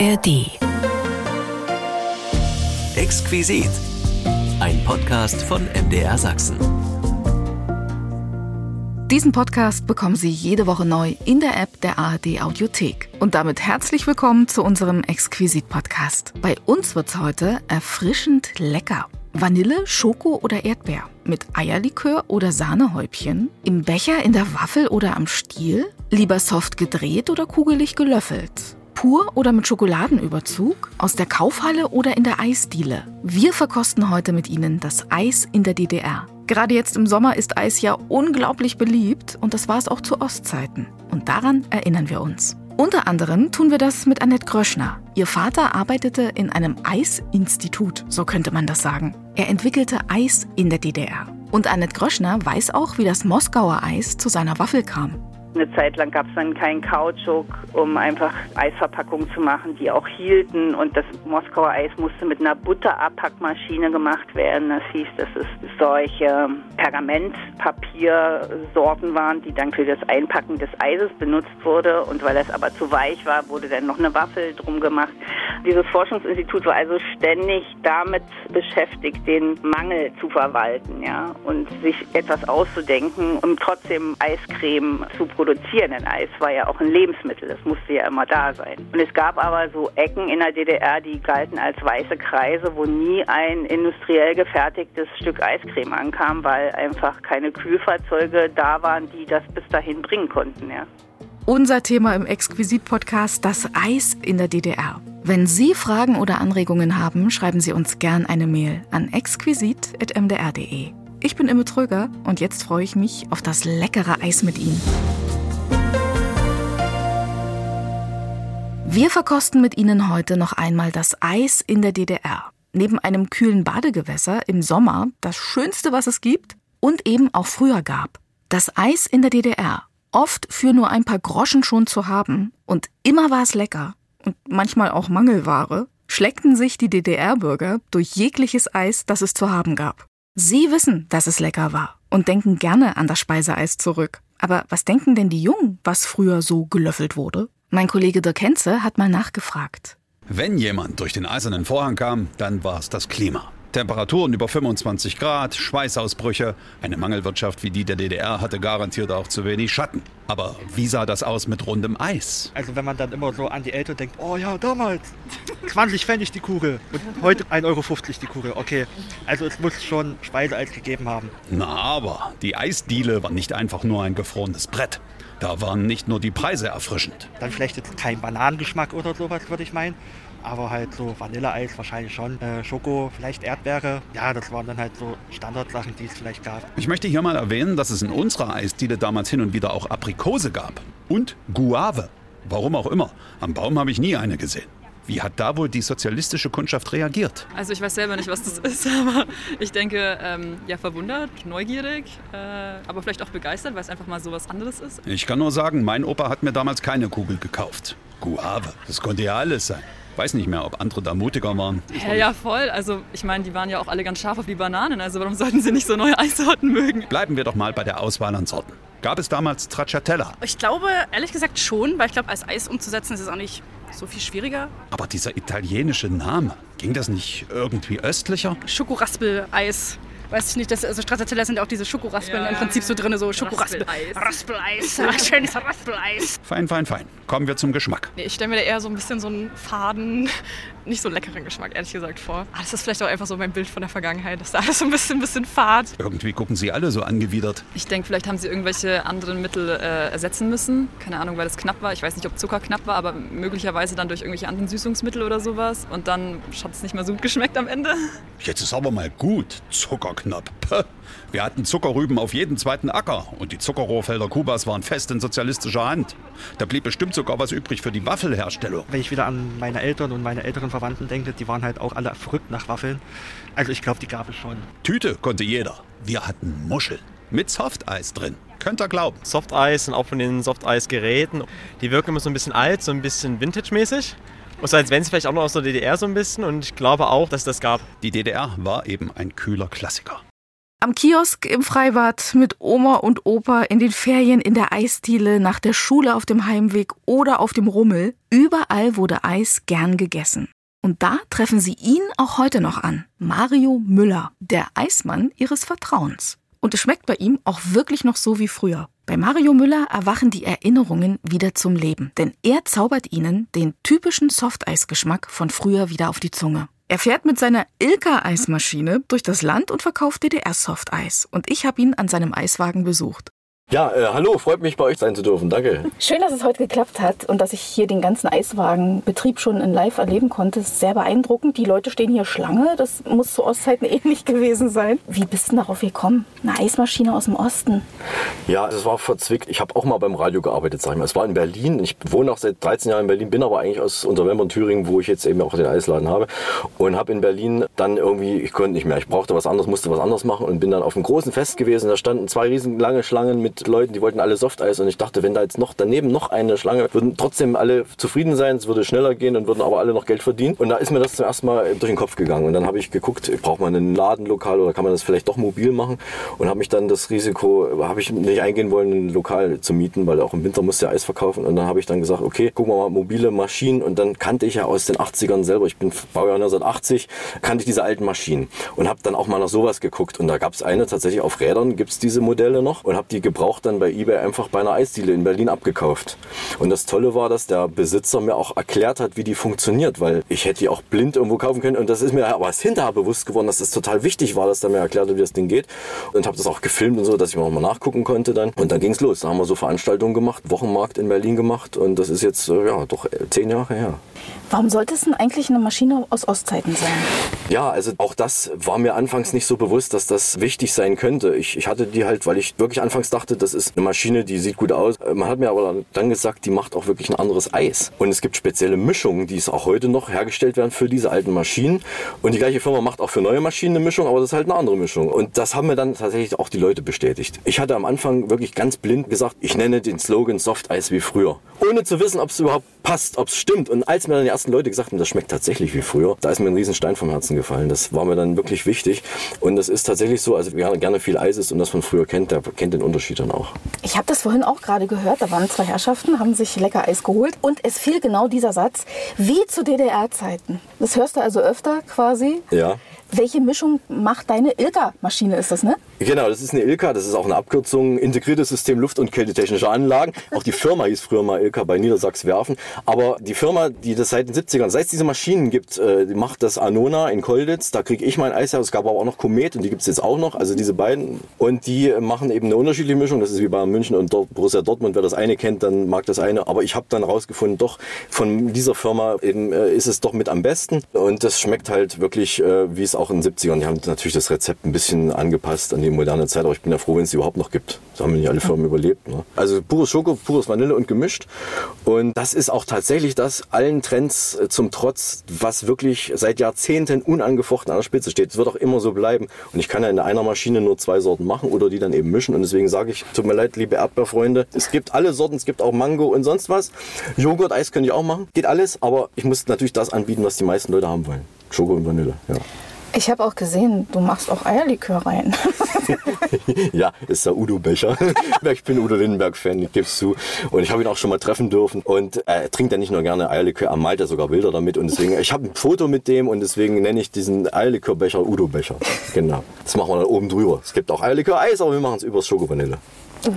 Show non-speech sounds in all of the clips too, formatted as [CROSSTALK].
ARD. Exquisit. Ein Podcast von MDR Sachsen. Diesen Podcast bekommen Sie jede Woche neu in der App der ARD Audiothek. Und damit herzlich willkommen zu unserem Exquisit-Podcast. Bei uns wird's heute erfrischend lecker. Vanille, Schoko oder Erdbeer. Mit Eierlikör oder Sahnehäubchen. Im Becher, in der Waffel oder am Stiel. Lieber soft gedreht oder kugelig gelöffelt. Pur oder mit Schokoladenüberzug? Aus der Kaufhalle oder in der Eisdiele? Wir verkosten heute mit Ihnen das Eis in der DDR. Gerade jetzt im Sommer ist Eis ja unglaublich beliebt und das war es auch zu Ostzeiten. Und daran erinnern wir uns. Unter anderem tun wir das mit Annette Gröschner. Ihr Vater arbeitete in einem Eisinstitut, so könnte man das sagen. Er entwickelte Eis in der DDR. Und Annette Gröschner weiß auch, wie das Moskauer Eis zu seiner Waffel kam. Eine Zeit lang gab es dann keinen Kautschuk, um einfach Eisverpackungen zu machen, die auch hielten. Und das Moskauer Eis musste mit einer Butterabpackmaschine gemacht werden. Das hieß, dass es solche Pergamentpapiersorten waren, die dann für das Einpacken des Eises benutzt wurde. Und weil es aber zu weich war, wurde dann noch eine Waffel drum gemacht. Dieses Forschungsinstitut war also ständig damit beschäftigt, den Mangel zu verwalten, ja, und sich etwas auszudenken, um trotzdem Eiscreme zu produzieren produzieren. Denn Eis war ja auch ein Lebensmittel, das musste ja immer da sein. Und es gab aber so Ecken in der DDR, die galten als weiße Kreise, wo nie ein industriell gefertigtes Stück Eiscreme ankam, weil einfach keine Kühlfahrzeuge da waren, die das bis dahin bringen konnten. Ja. Unser Thema im Exquisit-Podcast, das Eis in der DDR. Wenn Sie Fragen oder Anregungen haben, schreiben Sie uns gern eine Mail an exquisit.mdr.de. Ich bin Imme Tröger und jetzt freue ich mich auf das leckere Eis mit Ihnen. Wir verkosten mit Ihnen heute noch einmal das Eis in der DDR. Neben einem kühlen Badegewässer im Sommer das Schönste, was es gibt und eben auch früher gab. Das Eis in der DDR, oft für nur ein paar Groschen schon zu haben und immer war es lecker und manchmal auch Mangelware, schleckten sich die DDR-Bürger durch jegliches Eis, das es zu haben gab. Sie wissen, dass es lecker war und denken gerne an das Speiseeis zurück. Aber was denken denn die Jungen, was früher so gelöffelt wurde? Mein Kollege Dirk Henze hat mal nachgefragt. Wenn jemand durch den eisernen Vorhang kam, dann war es das Klima. Temperaturen über 25 Grad, Schweißausbrüche. Eine Mangelwirtschaft wie die der DDR hatte garantiert auch zu wenig Schatten. Aber wie sah das aus mit rundem Eis? Also wenn man dann immer so an die Eltern denkt, oh ja, damals 20 Pfennig die Kugel und heute 1,50 Euro die Kugel. Okay, also es muss schon Speiseeis gegeben haben. Na aber, die Eisdiele war nicht einfach nur ein gefrorenes Brett. Da waren nicht nur die Preise erfrischend. Dann vielleicht jetzt kein Bananengeschmack oder sowas, würde ich meinen. Aber halt so Vanilleeis wahrscheinlich schon. Äh, Schoko, vielleicht Erdbeere. Ja, das waren dann halt so Standardsachen, die es vielleicht gab. Ich möchte hier mal erwähnen, dass es in unserer Eisdiele damals hin und wieder auch Aprikose gab. Und Guave. Warum auch immer. Am Baum habe ich nie eine gesehen. Wie hat da wohl die sozialistische Kundschaft reagiert? Also ich weiß selber nicht, was das ist, [LAUGHS] aber ich denke, ähm, ja, verwundert, neugierig, äh, aber vielleicht auch begeistert, weil es einfach mal so was anderes ist. Ich kann nur sagen, mein Opa hat mir damals keine Kugel gekauft. Guave, das konnte ja alles sein. Weiß nicht mehr, ob andere da mutiger waren. Ja, ja, voll. Also ich meine, die waren ja auch alle ganz scharf auf die Bananen. Also warum sollten sie nicht so neue [LAUGHS] Eissorten mögen? Bleiben wir doch mal bei der Auswahl an Sorten. Gab es damals Stracciatella? Ich glaube, ehrlich gesagt schon, weil ich glaube, als Eis umzusetzen ist es auch nicht so viel schwieriger. Aber dieser italienische Name, ging das nicht irgendwie östlicher? Schokoraspel-Eis. Weiß ich nicht, das, also Stracciatella sind auch diese Schokoraspeln Ja, im Prinzip so drin, so Schokoraspel. Raspeleis. Raspeleis, schönes Raspeleis. Fein, fein, fein. Kommen wir zum Geschmack. Nee, ich stelle mir da eher so ein bisschen so einen faden, nicht so leckeren Geschmack, ehrlich gesagt, vor. Ah, das ist vielleicht auch einfach so mein Bild von der Vergangenheit, dass da alles so ein bisschen, ein bisschen fad. Irgendwie gucken sie alle so angewidert. Ich denke, vielleicht haben sie irgendwelche anderen Mittel äh, ersetzen müssen. Keine Ahnung, weil es knapp war. Ich weiß nicht, ob Zucker knapp war, aber möglicherweise dann durch irgendwelche anderen Süßungsmittel oder sowas. Und dann hat es nicht mehr so gut geschmeckt am Ende. Jetzt ist aber mal gut. Zuckerknapp. Puh. Wir hatten Zuckerrüben auf jeden zweiten Acker und die Zuckerrohrfelder Kubas waren fest in sozialistischer Hand. Da blieb bestimmt sogar was übrig für die Waffelherstellung. Wenn ich wieder an meine Eltern und meine älteren Verwandten denke, die waren halt auch alle verrückt nach Waffeln. Also ich glaube, die gab es schon. Tüte konnte jeder. Wir hatten Muscheln mit Softeis drin. Könnt ihr glauben. Softeis und auch von den Softeis-Geräten. Die wirken immer so ein bisschen alt, so ein bisschen vintage-mäßig. Und so als wenn sie vielleicht auch noch aus der DDR so ein bisschen. Und ich glaube auch, dass es das gab. Die DDR war eben ein kühler Klassiker. Am Kiosk im Freibad, mit Oma und Opa, in den Ferien, in der Eisdiele, nach der Schule auf dem Heimweg oder auf dem Rummel. Überall wurde Eis gern gegessen. Und da treffen Sie ihn auch heute noch an. Mario Müller, der Eismann Ihres Vertrauens. Und es schmeckt bei ihm auch wirklich noch so wie früher. Bei Mario Müller erwachen die Erinnerungen wieder zum Leben, denn er zaubert Ihnen den typischen Softeisgeschmack von früher wieder auf die Zunge. Er fährt mit seiner Ilka-Eismaschine durch das Land und verkauft DDR-Softeis. Und ich habe ihn an seinem Eiswagen besucht. Ja, äh, hallo, freut mich bei euch sein zu dürfen. Danke. Schön, dass es heute geklappt hat und dass ich hier den ganzen Eiswagenbetrieb schon in live erleben konnte. Das ist sehr beeindruckend. Die Leute stehen hier Schlange. Das muss zu Ostzeiten [LAUGHS] ähnlich gewesen sein. Wie bist du darauf gekommen? Eine Eismaschine aus dem Osten. Ja, das war verzwickt. Ich habe auch mal beim Radio gearbeitet, sag ich mal. Es war in Berlin. Ich wohne auch seit 13 Jahren in Berlin, bin aber eigentlich aus Unterwempern, Thüringen, wo ich jetzt eben auch den Eisladen habe. Und habe in Berlin dann irgendwie, ich konnte nicht mehr. Ich brauchte was anderes, musste was anderes machen und bin dann auf einem großen Fest gewesen. Da standen zwei riesen lange Schlangen mit Leuten, die wollten alle Softeis und ich dachte, wenn da jetzt noch daneben noch eine Schlange, würden trotzdem alle zufrieden sein, es würde schneller gehen und würden aber alle noch Geld verdienen. Und da ist mir das zum ersten Mal durch den Kopf gegangen. Und dann habe ich geguckt, braucht man ein Ladenlokal oder kann man das vielleicht doch mobil machen? Und habe mich dann das Risiko, habe ich nicht eingehen wollen, ein Lokal zu mieten, weil auch im Winter musste ja Eis verkaufen. Und dann habe ich dann gesagt, okay, gucken wir mal mobile Maschinen. Und dann kannte ich ja aus den 80ern selber, ich bin Baujahr 1980, kannte ich diese alten Maschinen. Und habe dann auch mal nach sowas geguckt. Und da gab es eine tatsächlich auf Rädern, gibt es diese Modelle noch. Und habe die gebraucht dann bei eBay einfach bei einer Eisdiele in Berlin abgekauft. Und das Tolle war, dass der Besitzer mir auch erklärt hat, wie die funktioniert, weil ich hätte die auch blind irgendwo kaufen können. Und das ist mir aber hinterher bewusst geworden, dass das total wichtig war, dass er mir erklärt hat, wie das Ding geht. Und habe das auch gefilmt und so, dass ich auch mal nachgucken konnte dann. Und dann ging es los. Da haben wir so Veranstaltungen gemacht, Wochenmarkt in Berlin gemacht. Und das ist jetzt, äh, ja, doch äh, zehn Jahre her. Warum sollte es denn eigentlich eine Maschine aus Ostzeiten sein? Ja, also auch das war mir anfangs nicht so bewusst, dass das wichtig sein könnte. Ich, ich hatte die halt, weil ich wirklich anfangs dachte, das ist eine Maschine, die sieht gut aus. Man hat mir aber dann gesagt, die macht auch wirklich ein anderes Eis. Und es gibt spezielle Mischungen, die es auch heute noch hergestellt werden für diese alten Maschinen. Und die gleiche Firma macht auch für neue Maschinen eine Mischung, aber das ist halt eine andere Mischung. Und das haben mir dann tatsächlich auch die Leute bestätigt. Ich hatte am Anfang wirklich ganz blind gesagt, ich nenne den Slogan Soft Eis wie früher. Ohne zu wissen, ob es überhaupt passt, ob es stimmt. Und als mir dann die ersten Leute gesagt haben, das schmeckt tatsächlich wie früher, da ist mir ein Riesenstein vom Herzen gefallen. Das war mir dann wirklich wichtig. Und das ist tatsächlich so, also wer gerne viel Eis isst und das von früher kennt, der kennt den Unterschied dann auch. Ich habe das vorhin auch gerade gehört. Da waren zwei Herrschaften, haben sich lecker Eis geholt. Und es fiel genau dieser Satz, wie zu DDR-Zeiten. Das hörst du also öfter quasi. Ja. Welche Mischung macht deine Ilka-Maschine, ist das, ne? Genau, das ist eine Ilka, das ist auch eine Abkürzung, integriertes System Luft- und Kältetechnische Anlagen. Auch die Firma hieß früher mal Ilka bei Niedersachs-Werfen. Aber die Firma, die das seit den 70ern, seit es diese Maschinen gibt, äh, die macht das Anona in Kolditz. Da kriege ich mein Eis her. Es gab aber auch noch Komet und die gibt es jetzt auch noch. Also diese beiden. Und die machen eben eine unterschiedliche Mischung. Das ist wie bei München und Borussia Dortmund. Wer das eine kennt, dann mag das eine. Aber ich habe dann rausgefunden, doch von dieser Firma eben, äh, ist es doch mit am besten. Und das schmeckt halt wirklich, äh, wie es auch in den 70ern. Die haben natürlich das Rezept ein bisschen angepasst an die moderne Zeit. Aber ich bin ja froh, wenn es die überhaupt noch gibt. Da haben nicht alle Firmen überlebt. Ne? Also pures Schoko, pures Vanille und gemischt. Und das ist auch tatsächlich das allen Trends äh, zum Trotz, was wirklich seit Jahrzehnten unangefochten an der Spitze steht. Es wird auch immer so bleiben. Und ich kann ja in einer Maschine nur zwei Sorten machen oder die dann eben mischen. Und deswegen sage ich, tut mir leid, liebe Erdbeerfreunde, es gibt alle Sorten, es gibt auch Mango und sonst was. Joghurt, Eis könnte ich auch machen. Geht alles, aber ich muss natürlich das anbieten, was die meisten Leute haben wollen. Schoko und Vanille, ja. Ich habe auch gesehen, du machst auch Eierlikör rein. [LAUGHS] ja, ist der Udo-Becher. [LAUGHS] ich bin Udo Lindenberg-Fan, ich gebe es zu. Und ich habe ihn auch schon mal treffen dürfen. Und er trinkt ja nicht nur gerne Eierlikör, er malt ja sogar Bilder damit. Und deswegen, ich habe ein Foto mit dem und deswegen nenne ich diesen Eierlikörbecher Udo-Becher. Genau. Das machen wir dann oben drüber. Es gibt auch Eierlikör-Eis, aber wir machen es übers Schoko-Vanille.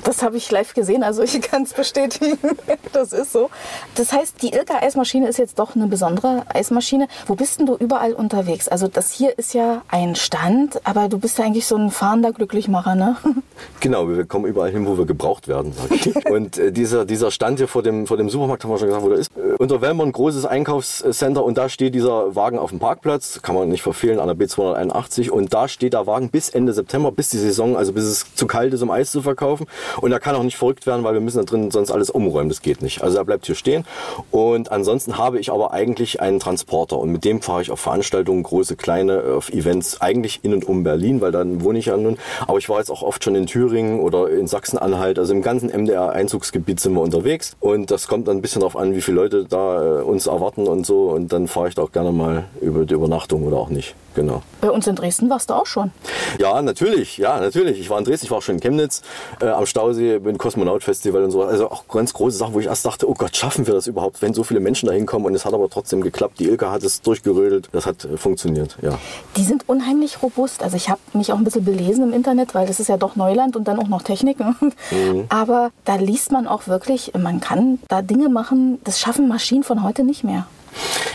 Das habe ich live gesehen, also ich kann es bestätigen. [LAUGHS] Das ist so. Das heißt, die Ilka Eismaschine ist jetzt doch eine besondere Eismaschine. Wo bist denn du überall unterwegs? Also das hier ist ja ein Stand, aber du bist ja eigentlich so ein fahrender Glücklichmacher, ne? [LAUGHS] Genau, wir kommen überall hin, wo wir gebraucht werden, sag ich. [LAUGHS] Und äh, dieser, dieser Stand hier vor dem, vor dem Supermarkt, haben wir schon gesagt, wo der ist. Äh, unter Wellmer ein großes Einkaufscenter und da steht dieser Wagen auf dem Parkplatz, kann man nicht verfehlen, an der B281. Und da steht der Wagen bis Ende September, bis die Saison, also bis es zu kalt ist, um Eis zu verkaufen. Und er kann auch nicht verrückt werden, weil wir müssen da drin sonst alles umräumen. Das geht nicht. Also er bleibt hier stehen. Und ansonsten habe ich aber eigentlich einen Transporter. Und mit dem fahre ich auf Veranstaltungen, große, kleine, auf Events, eigentlich in und um Berlin, weil dann wohne ich ja nun. Aber ich war jetzt auch oft schon in Thüringen oder in Sachsen-Anhalt. Also im ganzen MDR-Einzugsgebiet sind wir unterwegs. Und das kommt dann ein bisschen darauf an, wie viele Leute da äh, uns erwarten und so. Und dann fahre ich da auch gerne mal über die Übernachtung oder auch nicht. Genau. Bei uns in Dresden warst du auch schon. Ja, natürlich, ja, natürlich. Ich war in Dresden, ich war auch schon in Chemnitz, äh, am Stausee, beim Kosmonaut-Festival und so. Also auch ganz große Sachen, wo ich erst dachte, oh Gott, schaffen wir das überhaupt, wenn so viele Menschen da hinkommen? Und es hat aber trotzdem geklappt. Die Ilka hat es durchgerödelt, das hat äh, funktioniert, ja. Die sind unheimlich robust. Also ich habe mich auch ein bisschen belesen im Internet, weil das ist ja doch Neuland und dann auch noch Technik. Ne? [LAUGHS] Mhm. Aber da liest man auch wirklich, man kann da Dinge machen, das schaffen Maschinen von heute nicht mehr.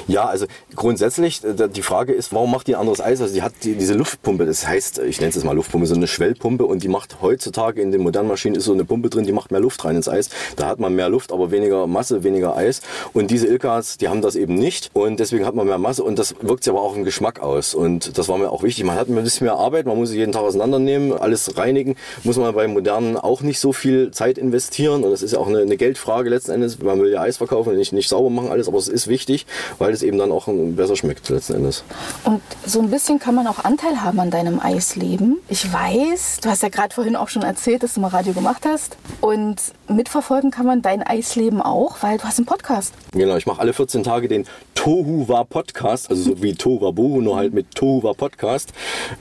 Ja, also grundsätzlich, äh, die Frage ist, warum macht die ein anderes Eis? Also die hat die, diese Luftpumpe, das heißt, ich nenne es jetzt mal Luftpumpe, so eine Schwellpumpe und die macht heutzutage in den modernen Maschinen ist so eine Pumpe drin, die macht mehr Luft rein ins Eis. Da hat man mehr Luft, aber weniger Masse, weniger Eis. Und diese Ilkas, die haben das eben nicht und deswegen hat man mehr Masse und das wirkt sich aber auch im Geschmack aus. Und das war mir auch wichtig. Man hat ein bisschen mehr Arbeit, man muss sie jeden Tag auseinandernehmen, alles reinigen. Muss man bei modernen auch nicht so viel Zeit investieren und das ist ja auch eine, eine Geldfrage letzten Endes. Man will ja Eis verkaufen und nicht, nicht sauber machen alles, aber es ist wichtig, weil es eben dann auch besser schmeckt letzten Endes. Und so ein bisschen kann man auch Anteil haben an deinem Eisleben. Ich weiß, du hast ja gerade vorhin auch schon erzählt, dass du mal Radio gemacht hast. Und mitverfolgen kann man dein Eisleben auch, weil du hast einen Podcast. Genau, ich mache alle 14 Tage den Tohu war Podcast, also so wie Tohu war Bohu, nur halt mit Tohu war Podcast.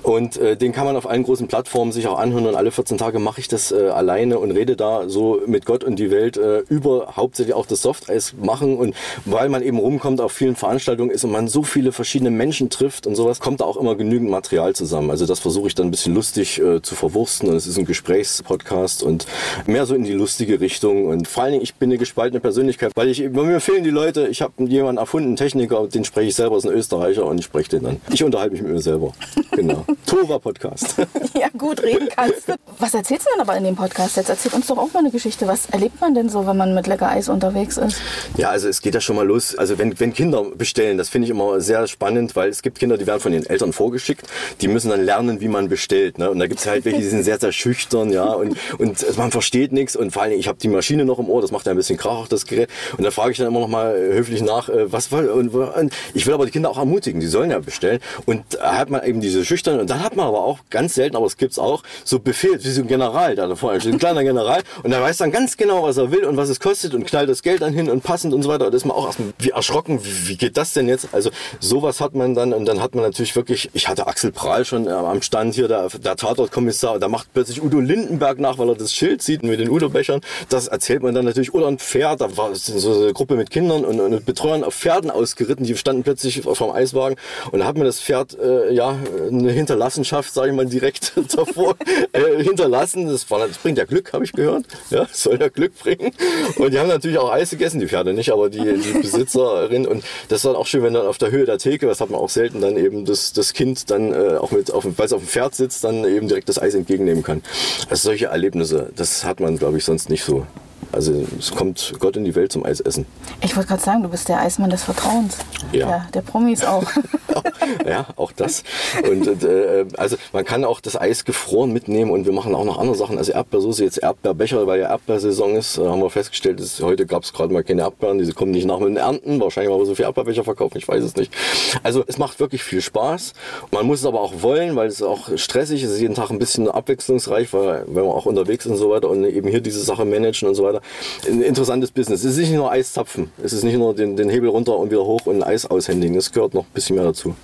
Und äh, den kann man auf allen großen Plattformen sich auch anhören. Und alle 14 Tage mache ich das äh, alleine und rede da so mit Gott und die Welt äh, über hauptsächlich auch das Softeis machen. Und weil man eben rumkommt auf vielen Veranstaltungen ist und man so viele verschiedene Menschen trifft und sowas, kommt da auch immer genügend Material zusammen. Also das versuche ich dann ein bisschen lustig äh, zu verwursten. Und es ist ein Gesprächspodcast und mehr so in die lustige Richtung. Und vor allen Dingen, ich bin eine gespaltene Persönlichkeit, weil ich, bei mir fehlen die Leute. Ich habe jemanden erfunden, einen Techniker, den spreche ich selber, ist ein Österreicher und ich spreche den dann. Ich unterhalte mich mit mir selber. Genau. [LAUGHS] Tova Podcast. [LAUGHS] Ja, gut reden kannst du. Was erzählst du denn aber in dem Podcast jetzt? Erzähl uns doch auch mal eine Geschichte. Was erlebt man denn so, wenn man mit lecker Eis unterwegs ist? Ja, also es geht ja schon mal los. Also wenn, wenn Kinder bestellen, das finde ich immer sehr spannend, weil es gibt Kinder, die werden von den Eltern vorgeschickt. Die müssen dann lernen, wie man bestellt. Ne? Und da gibt es halt welche, die sind sehr, sehr schüchtern, ja, und, und man versteht nichts. Und vor allem, ich habe die Maschine noch im Ohr, das macht ja ein bisschen Krach, das Gerät. Und da frage ich dann immer noch mal höflich nach, äh, was soll und, und ich will aber die Kinder auch ermutigen, die sollen ja bestellen. Und da hat man eben diese schüchtern und dann hat man aber auch ganz selten, aber es gibt's auch, so Befehl, wie so ein General da vorne steht, ein kleiner General und der weiß dann ganz genau, was er will und was es kostet und knallt das Geld dann hin und passend und so weiter. Und da ist man auch erstmal wie erschrocken, wie, wie geht das denn jetzt? Also sowas hat man dann und dann hat man natürlich wirklich, ich hatte Axel Prahl schon äh, am Stand hier, der, der Tatortkommissar, da macht plötzlich Udo Lindenberg nach, weil er das Schild sieht mit den Udo-Bechern. Das erzählt man dann natürlich. Oder ein Pferd, da war so eine Gruppe mit Kindern und, und Betreuern auf Pferden ausgeritten, die standen plötzlich vom Eiswagen und da hat mir das Pferd äh, ja eine Hinterlassenschaft, sage ich mal direkt [LAUGHS] davor äh, hinterlassen. Das, war, das bringt ja Glück, habe ich gehört. Ja, soll ja Glück bringen. Und die haben natürlich auch Eis gegessen, die Pferde nicht, aber die, die Besitzerin. Und das ist dann auch schön, wenn dann auf der Höhe der Theke, das hat man auch selten, dann eben das, das Kind dann äh, auch mit, weil es auf dem Pferd sitzt, dann eben direkt das Eis entgegennehmen kann. Also solche Erlebnisse, das hat man, glaube ich, sonst nicht so. Also es kommt Gott in die Welt zum Eisessen. Ich wollte gerade sagen, du bist der Eismann des Vertrauens. Ja. Der, der Promis auch. [LAUGHS] ja, auch das. Und äh, also man kann auch das Eis gefroren mitnehmen und wir machen auch noch andere Sachen. Also Erdbeersoße, jetzt Erdbeerbecher, weil ja Erdbeersaison ist, äh, haben wir festgestellt, dass heute gab es gerade mal keine Erdbeeren, diese kommen nicht nach mit den Ernten. Wahrscheinlich, weil wir so viele Erdbeerbecher verkaufen, ich weiß es nicht. Also es macht wirklich viel Spaß. Man muss es aber auch wollen, weil es auch stressig ist, jeden Tag ein bisschen abwechslungsreich, weil wenn man auch unterwegs ist und so weiter und eben hier diese Sache managen und so weiter. Ein interessantes Business. Es ist nicht nur Eiszapfen, es ist nicht nur den, den Hebel runter und wieder hoch und Eis aushändigen. Es gehört noch ein bisschen mehr dazu.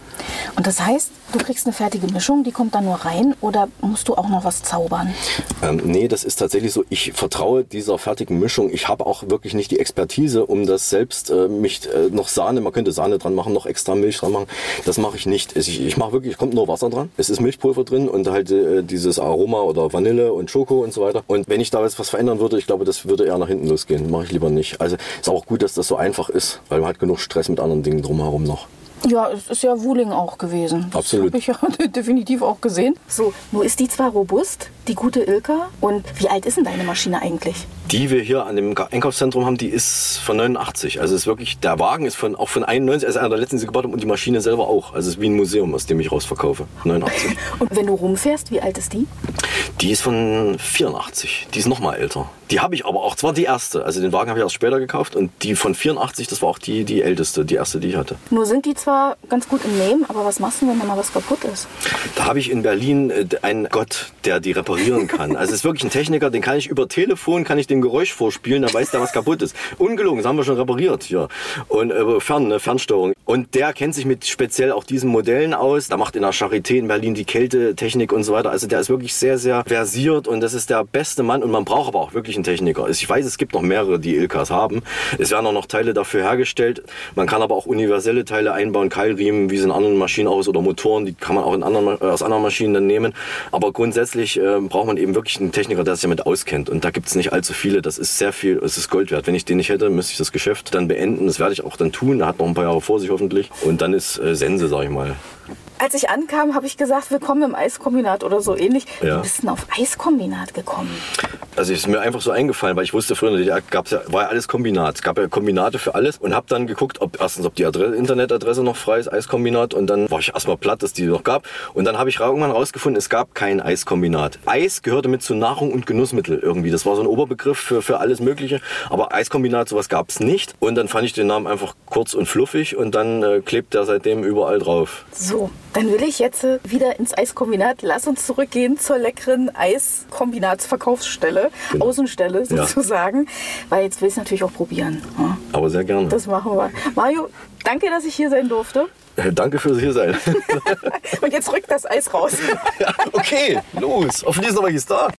Und das heißt, du kriegst eine fertige Mischung, die kommt dann nur rein oder musst du auch noch was zaubern? Ähm, nee, das ist tatsächlich so. Ich vertraue dieser fertigen Mischung. Ich habe auch wirklich nicht die Expertise, um das selbst äh, mich äh, noch Sahne, man könnte Sahne dran machen, noch extra Milch dran machen. Das mache ich nicht. Ich, ich mache wirklich, kommt nur Wasser dran. Es ist Milchpulver drin und halt äh, dieses Aroma oder Vanille und Schoko und so weiter. Und wenn ich da jetzt was verändern würde, ich glaube, das würde eher nach hinten losgehen. Mache ich lieber nicht. Also ist auch gut, dass das so einfach ist, weil man hat genug Stress mit anderen Dingen drumherum noch. Ja, es ist ja Wuling auch gewesen. Das Absolut. habe ich ja [LAUGHS] definitiv auch gesehen. So, nur ist die zwar robust, die gute Ilka. Und wie alt ist denn deine Maschine eigentlich? Die wir hier an dem Einkaufszentrum haben, die ist von 89. Also ist wirklich, der Wagen ist von, auch von 91, also einer der letzten, die sie gebaut haben und die Maschine selber auch. Also es ist wie ein Museum, aus dem ich rausverkaufe. 89. [LAUGHS] Und wenn du rumfährst, wie alt ist die? Die ist von 84. Die ist noch mal älter. Die habe ich aber auch, zwar die erste. Also den Wagen habe ich erst später gekauft und die von 84, das war auch die, die älteste, die erste, die ich hatte. Nur sind die zwar ganz gut im Nehmen, aber was machst du, wenn da mal was kaputt ist? Da habe ich in Berlin äh, einen Gott, der die reparieren kann. Also es ist wirklich ein Techniker, den kann ich über Telefon, kann ich den dem Geräusch vorspielen, dann weiß der, was kaputt ist. Ungelogen, das haben wir schon repariert hier. Und äh, fern, ne, Fernsteuerung. Und der kennt sich mit speziell auch diesen Modellen aus. Der macht in der Charité in Berlin die Kältetechnik und so weiter. Also der ist wirklich sehr, sehr versiert und das ist der beste Mann. Und man braucht aber auch wirklich einen Techniker. Ich weiß, es gibt noch mehrere, die Ilkas haben. Es werden auch noch Teile dafür hergestellt. Man kann aber auch universelle Teile einbauen, Keilriemen, wie sie in anderen Maschinen aus oder Motoren, die kann man auch in anderen, äh, aus anderen Maschinen dann nehmen. Aber grundsätzlich äh, braucht man eben wirklich einen Techniker, der sich damit auskennt. Und da gibt es nicht allzu viele. Das ist sehr viel, es ist Gold wert. Wenn ich den nicht hätte, müsste ich das Geschäft dann beenden. Das werde ich auch dann tun. Er hat noch ein paar Jahre vor sich hoffentlich. Und dann ist äh, Sense, sag ich mal. Als ich ankam, habe ich gesagt, willkommen im Eiskombinat oder so ähnlich. Ja. Wie bist du denn auf Eiskombinat gekommen? Also ist mir einfach so eingefallen, weil ich wusste früher DDR gab's ja, war ja alles Kombinat. Es gab ja Kombinate für alles und habe dann geguckt, ob erstens ob die Adresse, Internetadresse noch frei ist, Eiskombinat und dann war ich erstmal platt, dass die noch gab und dann habe ich irgendwann rausgefunden, es gab kein Eiskombinat. Eis gehörte mit zu Nahrung und Genussmittel irgendwie. Das war so ein Oberbegriff für, für alles mögliche, aber Eiskombinat sowas gab's nicht und dann fand ich den Namen einfach kurz und fluffig und dann äh, klebt der seitdem überall drauf. So, dann will ich jetzt äh, wieder ins Eiskombinat. Lass uns zurückgehen zur leckeren Eiskombinatsverkaufsstelle, Außenstelle Ja. sozusagen, weil jetzt will ich es natürlich auch probieren. Ja, Aber sehr gerne. das machen wir. Mario, danke, dass ich hier sein durfte. Äh, Danke fürs hier sein. [LAUGHS] Und jetzt rückt das Eis raus. [LAUGHS] okay, los. Hoffentlich ist noch welches da.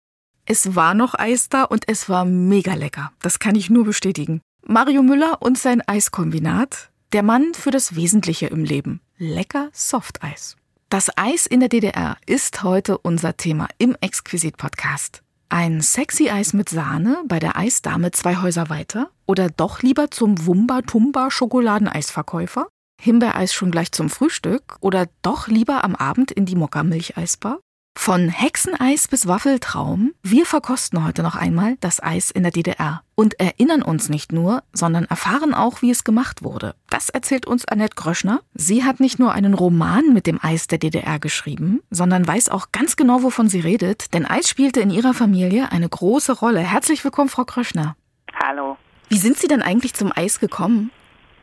Es war noch Eis da und es war mega lecker. Das kann ich nur bestätigen. Mario Müller und sein Eiskombinat. Der Mann für das Wesentliche im Leben. Lecker Softeis. Das Eis in der DDR ist heute unser Thema im Exquisit-Podcast. Ein sexy Eis mit Sahne bei der Eisdame zwei Häuser weiter? Oder doch lieber zum Wumba-Tumba-Schokoladeneisverkäufer? Himbeereis schon gleich zum Frühstück? Oder doch lieber am Abend in die Mokka-Milcheisbar? Von Hexeneis bis Waffeltraum, wir verkosten heute noch einmal das Eis in der DDR und erinnern uns nicht nur, sondern erfahren auch, wie es gemacht wurde. Das erzählt uns Annette Gröschner. Sie hat nicht nur einen Roman mit dem Eis der DDR geschrieben, sondern weiß auch ganz genau, wovon sie redet, denn Eis spielte in ihrer Familie eine große Rolle. Herzlich willkommen, Frau Gröschner. Hallo. Wie sind Sie denn eigentlich zum Eis gekommen?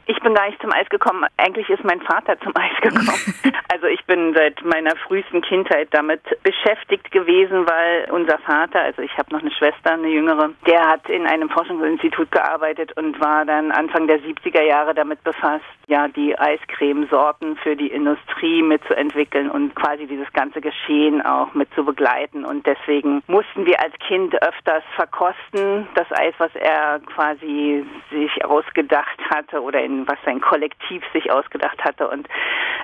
Ich bin gar nicht zum Eis gekommen. Eigentlich ist mein Vater zum Eis gekommen. [LAUGHS] Also ich bin seit meiner frühesten Kindheit damit beschäftigt gewesen, weil unser Vater, also ich habe noch eine Schwester, eine jüngere, der hat in einem Forschungsinstitut gearbeitet und war dann Anfang der 70er Jahre damit befasst, ja, die Eiscremesorten für die Industrie mitzuentwickeln und quasi dieses ganze Geschehen auch mit zu begleiten. Und deswegen mussten wir als Kind öfters verkosten, das Eis, was er quasi sich ausgedacht hatte oder in was sein Kollektiv sich ausgedacht hatte. Und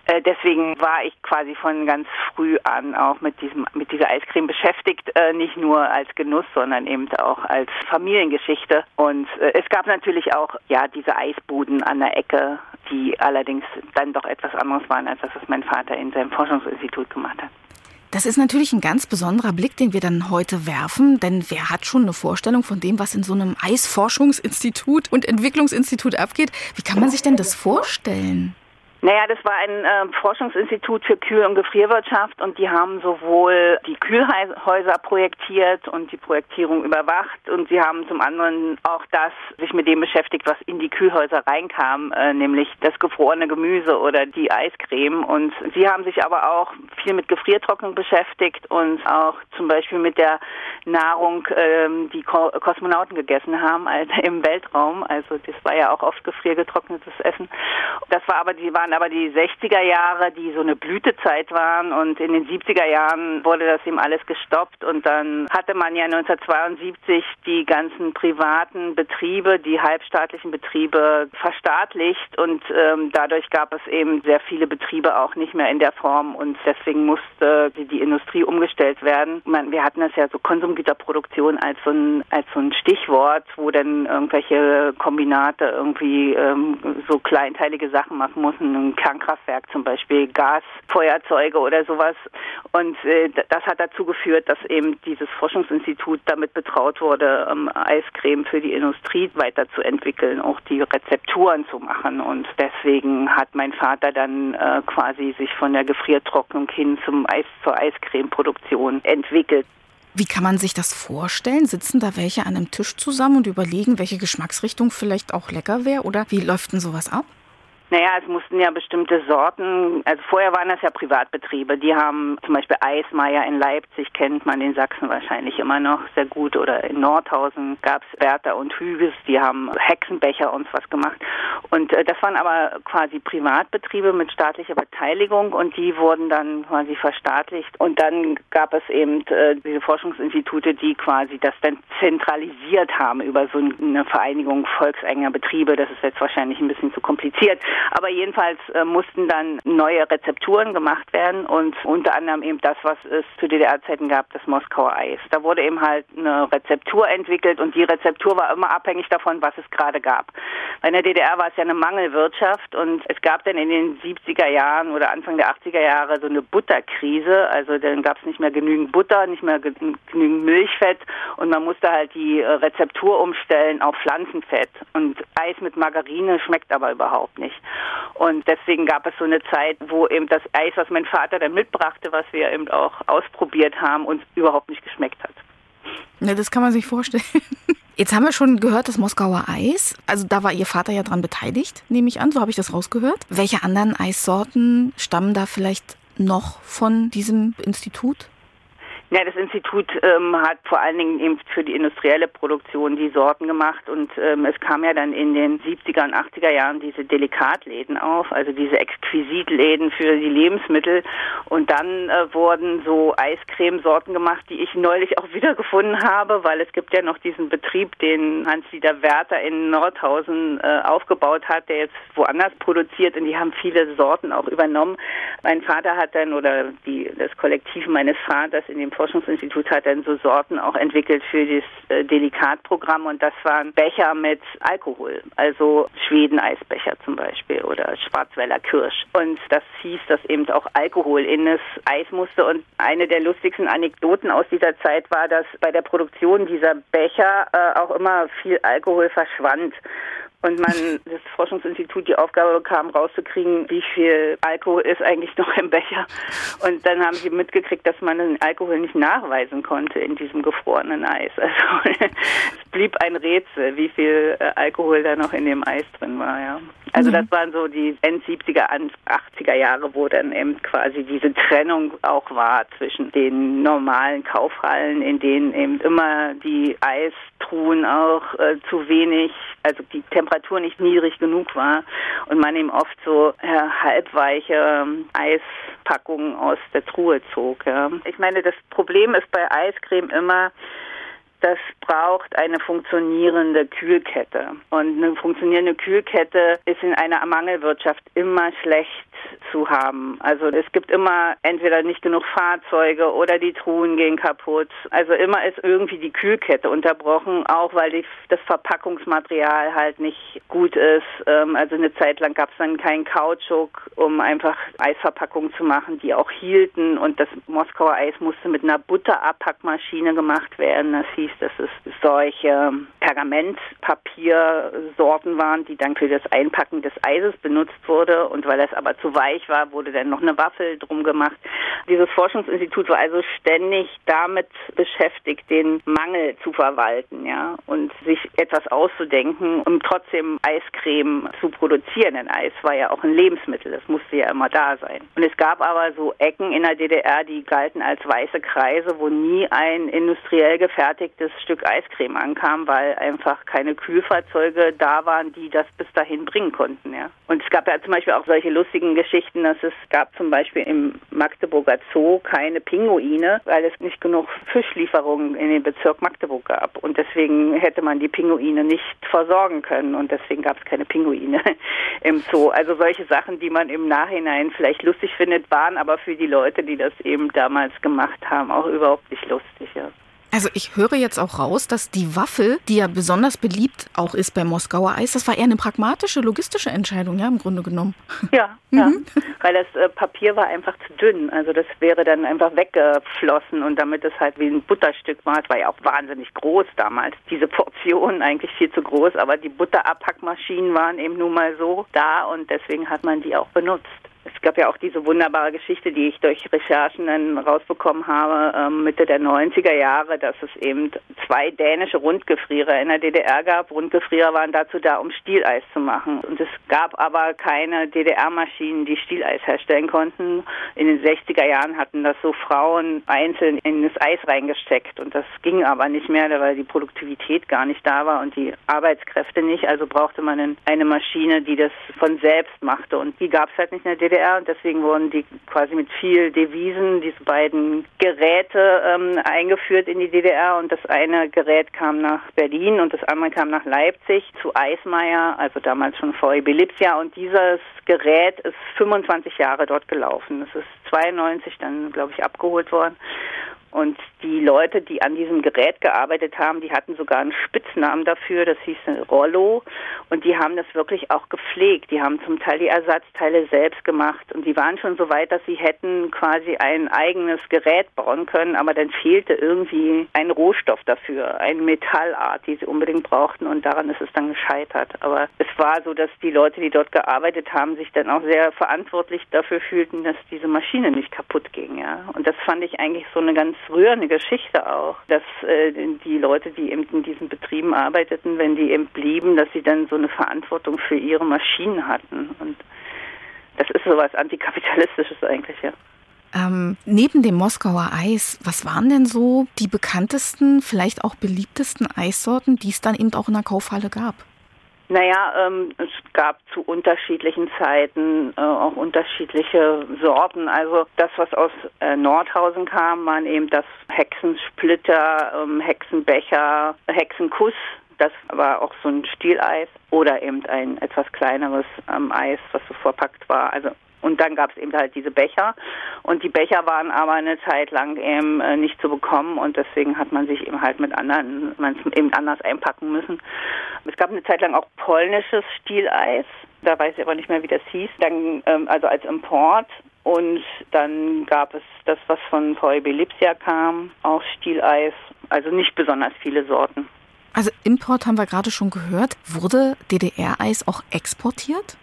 äh, deswegen war ich quasi von ganz früh an auch mit diesem mit dieser Eiscreme beschäftigt, äh, nicht nur als Genuss, sondern eben auch als Familiengeschichte. Und äh, es gab natürlich auch ja diese Eisbuden an der Ecke, die allerdings dann doch etwas anderes waren als das, was mein Vater in seinem Forschungsinstitut gemacht hat. Das ist natürlich ein ganz besonderer Blick, den wir dann heute werfen, denn wer hat schon eine Vorstellung von dem, was in so einem Eisforschungsinstitut und Entwicklungsinstitut abgeht? Wie kann man sich denn das vorstellen? Naja, das war ein äh, Forschungsinstitut für Kühl- und Gefrierwirtschaft und die haben sowohl die Kühlhäuser projektiert und die Projektierung überwacht und sie haben zum anderen auch das sich mit dem beschäftigt, was in die Kühlhäuser reinkam, äh, nämlich das gefrorene Gemüse oder die Eiscreme. Und sie haben sich aber auch viel mit Gefriertrocknung beschäftigt und auch zum Beispiel mit der Nahrung, ähm, die Ko Kosmonauten gegessen haben also [LAUGHS] im Weltraum. Also das war ja auch oft gefriergetrocknetes Essen. Das war aber die waren aber die 60er Jahre, die so eine Blütezeit waren. Und in den 70er Jahren wurde das eben alles gestoppt. Und dann hatte man ja 1972 die ganzen privaten Betriebe, die halbstaatlichen Betriebe verstaatlicht. Und ähm, dadurch gab es eben sehr viele Betriebe auch nicht mehr in der Form. Und deswegen musste die, die Industrie umgestellt werden. Man, wir hatten das ja so Konsumgüterproduktion als so ein als so ein Stichwort, wo dann irgendwelche Kombinate irgendwie ähm, so kleinteilige Sachen machen mussten ein Kernkraftwerk zum Beispiel, Gasfeuerzeuge oder sowas. Und äh, das hat dazu geführt, dass eben dieses Forschungsinstitut damit betraut wurde, ähm, Eiscreme für die Industrie weiterzuentwickeln, auch die Rezepturen zu machen. Und deswegen hat mein Vater dann äh, quasi sich von der Gefriertrocknung hin zum Eis zur Eiscremeproduktion entwickelt. Wie kann man sich das vorstellen? Sitzen da welche an einem Tisch zusammen und überlegen, welche Geschmacksrichtung vielleicht auch lecker wäre? Oder wie läuft denn sowas ab? Naja, es mussten ja bestimmte Sorten, also vorher waren das ja Privatbetriebe, die haben zum Beispiel Eismeier in Leipzig, kennt man in Sachsen wahrscheinlich immer noch sehr gut, oder in Nordhausen gab es Bertha und Hüges, die haben Hexenbecher und was gemacht. Und äh, das waren aber quasi Privatbetriebe mit staatlicher Beteiligung und die wurden dann quasi verstaatlicht. Und dann gab es eben äh, diese Forschungsinstitute, die quasi das dann zentralisiert haben über so eine Vereinigung volksenger Betriebe. Das ist jetzt wahrscheinlich ein bisschen zu kompliziert. Aber jedenfalls äh, mussten dann neue Rezepturen gemacht werden und unter anderem eben das, was es zu DDR-Zeiten gab, das Moskauer Eis. Da wurde eben halt eine Rezeptur entwickelt und die Rezeptur war immer abhängig davon, was es gerade gab. Bei der DDR war es ja eine Mangelwirtschaft und es gab dann in den 70er Jahren oder Anfang der 80er Jahre so eine Butterkrise. Also dann gab es nicht mehr genügend Butter, nicht mehr genügend Milchfett und man musste halt die äh, Rezeptur umstellen auf Pflanzenfett. Und Eis mit Margarine schmeckt aber überhaupt nicht. Und deswegen gab es so eine Zeit, wo eben das Eis, was mein Vater dann mitbrachte, was wir eben auch ausprobiert haben, uns überhaupt nicht geschmeckt hat. Ja, das kann man sich vorstellen. [LAUGHS] Jetzt haben wir schon gehört, das Moskauer Eis. Also da war Ihr Vater ja dran beteiligt, nehme ich an. So habe ich das rausgehört. Welche anderen Eissorten stammen da vielleicht noch von diesem Institut? Ja, das Institut ähm, hat vor allen Dingen eben für die industrielle Produktion die Sorten gemacht und ähm, es kam ja dann in den 70er und 80er Jahren diese Delikatläden auf, also diese Exquisitläden für die Lebensmittel und dann äh, wurden so Eiscremesorten gemacht, die ich neulich auch [LAUGHS] wiedergefunden habe, weil es gibt ja noch diesen Betrieb, den Hans-Dieter Werther in Nordhausen äh, aufgebaut hat, der jetzt woanders produziert und die haben viele Sorten auch übernommen. Mein Vater hat dann oder die, das Kollektiv meines Vaters in dem Forschungsinstitut hat dann so Sorten auch entwickelt für das äh, Delikatprogramm und das waren Becher mit Alkohol, also Schweden-Eisbecher zum Beispiel oder Schwarzwälder Kirsch. Und das hieß, dass eben auch Alkohol in das Eis musste. Und eine der lustigsten Anekdoten aus dieser Zeit war, dass bei der Produktion dieser Becher äh, auch immer viel Alkohol verschwand und man das Forschungsinstitut die Aufgabe bekam, rauszukriegen, wie viel Alkohol ist eigentlich noch im Becher. Und dann haben sie mitgekriegt, dass man den Alkohol nicht nachweisen konnte in diesem gefrorenen Eis. Also [LAUGHS] blieb ein Rätsel, wie viel äh, Alkohol da noch in dem Eis drin war, ja. Also mhm. das waren so die End 70er, 80er Jahre, wo dann eben quasi diese Trennung auch war zwischen den normalen Kaufhallen, in denen eben immer die Eistruhen auch äh, zu wenig, also die Temperatur nicht niedrig genug war und man eben oft so äh, halbweiche ähm, Eispackungen aus der Truhe zog. Ja. Ich meine, das Problem ist bei Eiscreme immer, das braucht eine funktionierende Kühlkette. Und eine funktionierende Kühlkette ist in einer Mangelwirtschaft immer schlecht zu haben. Also es gibt immer entweder nicht genug Fahrzeuge oder die Truhen gehen kaputt. Also immer ist irgendwie die Kühlkette unterbrochen, auch weil die, das Verpackungsmaterial halt nicht gut ist. Ähm, also eine Zeit lang gab es dann keinen Kautschuk, um einfach Eisverpackungen zu machen, die auch hielten. Und das Moskauer Eis musste mit einer Butterabpackmaschine gemacht werden. Das hieß, dass es solche Pergamentpapiersorten waren, die dann für das Einpacken des Eises benutzt wurde. Und weil das aber zu weich war, wurde dann noch eine Waffel drum gemacht. Dieses Forschungsinstitut war also ständig damit beschäftigt, den Mangel zu verwalten, ja, und sich etwas auszudenken, um trotzdem Eiscreme zu produzieren. Denn Eis war ja auch ein Lebensmittel, das musste ja immer da sein. Und es gab aber so Ecken in der DDR, die galten als weiße Kreise, wo nie ein industriell gefertigtes Stück Eiscreme ankam, weil einfach keine Kühlfahrzeuge da waren, die das bis dahin bringen konnten, ja. Und es gab ja zum Beispiel auch solche lustigen Geschichten, dass es gab zum Beispiel im Magdeburger Zoo keine Pinguine, weil es nicht genug Fischlieferungen in den Bezirk Magdeburg gab. Und deswegen hätte man die Pinguine nicht versorgen können und deswegen gab es keine Pinguine [LAUGHS] im Zoo. Also solche Sachen, die man im Nachhinein vielleicht lustig findet, waren aber für die Leute, die das eben damals gemacht haben, auch überhaupt nicht lustig. Ja. Also ich höre jetzt auch raus, dass die Waffel, die ja besonders beliebt auch ist bei Moskauer Eis, das war eher eine pragmatische, logistische Entscheidung, ja, im Grunde genommen. Ja, [LAUGHS] ja. Mhm. weil das äh, Papier war einfach zu dünn. Also das wäre dann einfach weggeflossen und damit es halt wie ein Butterstück war, es war ja auch wahnsinnig groß damals, diese Portionen eigentlich viel zu groß, aber die Butterabpackmaschinen waren eben nun mal so da und deswegen hat man die auch benutzt. Es gab ja auch diese wunderbare Geschichte, die ich durch Recherchen dann rausbekommen habe, ähm, Mitte der 90er Jahre, dass es eben zwei dänische Rundgefrierer in der DDR gab. Rundgefrierer waren dazu da, um Stieleis zu machen. Und es gab aber keine DDR-Maschinen, die Stieleis herstellen konnten. In den 60er Jahren hatten das so Frauen einzeln in das Eis reingesteckt. Und das ging aber nicht mehr, weil die Produktivität gar nicht da war und die Arbeitskräfte nicht. Also brauchte man eine Maschine, die das von selbst machte. Und die gab es halt nicht in der DDR. Und deswegen wurden die quasi mit viel Devisen, diese beiden Geräte ähm, eingeführt in die DDR. Und das eine Gerät kam nach Berlin und das andere kam nach Leipzig zu Eismeier, also damals schon VEB Lipsia. Und dieses Gerät ist 25 Jahre dort gelaufen. Es ist 92 dann, glaube ich, abgeholt worden. Und die Leute, die an diesem Gerät gearbeitet haben, die hatten sogar einen Spitznamen dafür, das hieß Rollo. Und die haben das wirklich auch gepflegt. Die haben zum Teil die Ersatzteile selbst gemacht. Und die waren schon so weit, dass sie hätten quasi ein eigenes Gerät bauen können, aber dann fehlte irgendwie ein Rohstoff dafür, eine Metallart, die sie unbedingt brauchten. Und daran ist es dann gescheitert. Aber es war so, dass die Leute, die dort gearbeitet haben, sich dann auch sehr verantwortlich dafür fühlten, dass diese Maschine nicht kaputt ging. Ja. Und das fand ich eigentlich so eine ganz rührende Geschichte auch, dass äh, die Leute, die eben in diesen Betrieben arbeiteten, wenn die eben blieben, dass sie dann so eine Verantwortung für ihre Maschinen hatten. Und das ist sowas Antikapitalistisches eigentlich, ja. Ähm, neben dem Moskauer Eis, was waren denn so die bekanntesten, vielleicht auch beliebtesten Eissorten, die es dann eben auch in der Kaufhalle gab? Naja, ähm, es gab zu unterschiedlichen Zeiten äh, auch unterschiedliche Sorten. Also das, was aus äh, Nordhausen kam, waren eben das Hexensplitter, ähm, Hexenbecher, Hexenkuss. Das war auch so ein Stieleis oder eben ein etwas kleineres ähm, Eis, was so verpackt war. Also und dann gab es eben halt diese Becher. Und die Becher waren aber eine Zeit lang eben äh, nicht zu bekommen und deswegen hat man sich eben halt mit anderen, man eben anders einpacken müssen. Es gab eine Zeit lang auch polnisches Stieleis. Da weiß ich aber nicht mehr, wie das hieß. Dann, ähm, also als Import. Und dann gab es das, was von VEB Lipsia kam, auch Stieleis. Also nicht besonders viele Sorten. Also Import haben wir gerade schon gehört. Wurde DDR-Eis auch exportiert?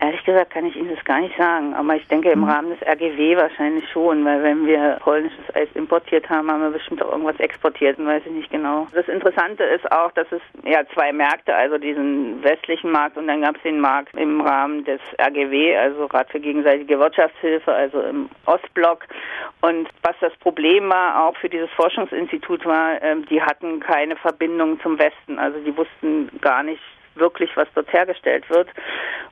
Ehrlich gesagt kann ich Ihnen das gar nicht sagen, aber ich denke im hm. Rahmen des RGW wahrscheinlich schon, weil wenn wir polnisches Eis importiert haben, haben wir bestimmt auch irgendwas exportiert, weiß ich nicht genau. Das Interessante ist auch, dass es ja zwei Märkte, also diesen westlichen Markt und dann gab es den Markt im Rahmen des RGW, also Rat für gegenseitige Wirtschaftshilfe, also im Ostblock. Und was das Problem war, auch für dieses Forschungsinstitut war, ähm, die hatten keine Verbindung zum Westen, also die wussten gar nicht, wirklich, was dort hergestellt wird.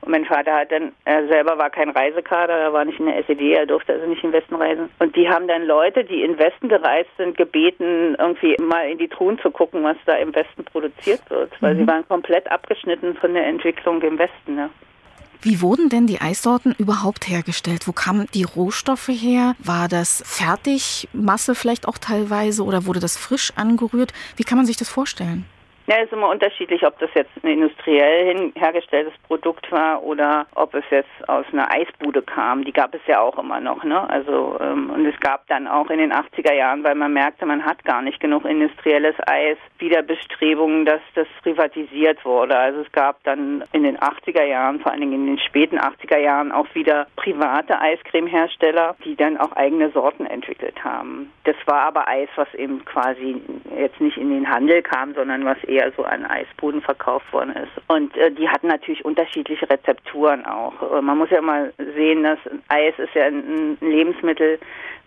Und mein Vater hat dann, er selber war kein Reisekader, er war nicht in der SED, er durfte also nicht in den Westen reisen. Und die haben dann Leute, die in den Westen gereist sind, gebeten, irgendwie mal in die Truhen zu gucken, was da im Westen produziert wird, weil mhm. sie waren komplett abgeschnitten von der Entwicklung im Westen. Ne? Wie wurden denn die Eissorten überhaupt hergestellt? Wo kamen die Rohstoffe her? War das Fertigmasse vielleicht auch teilweise oder wurde das frisch angerührt? Wie kann man sich das vorstellen? Ja, es ist immer unterschiedlich, ob das jetzt ein industriell hergestelltes Produkt war oder ob es jetzt aus einer Eisbude kam. Die gab es ja auch immer noch. Ne? Also ähm, und es gab dann auch in den 80er Jahren, weil man merkte, man hat gar nicht genug industrielles Eis, wieder Bestrebungen, dass das privatisiert wurde. Also es gab dann in den 80er Jahren, vor allen Dingen in den späten 80er Jahren, auch wieder private Eiscremehersteller, die dann auch eigene Sorten entwickelt haben. Das war aber Eis, was eben quasi jetzt nicht in den Handel kam, sondern was eher eher so an Eisbuden verkauft worden ist. Und äh, die hatten natürlich unterschiedliche Rezepturen auch. Äh, man muss ja mal sehen, dass Eis ist ja ein, ein Lebensmittel,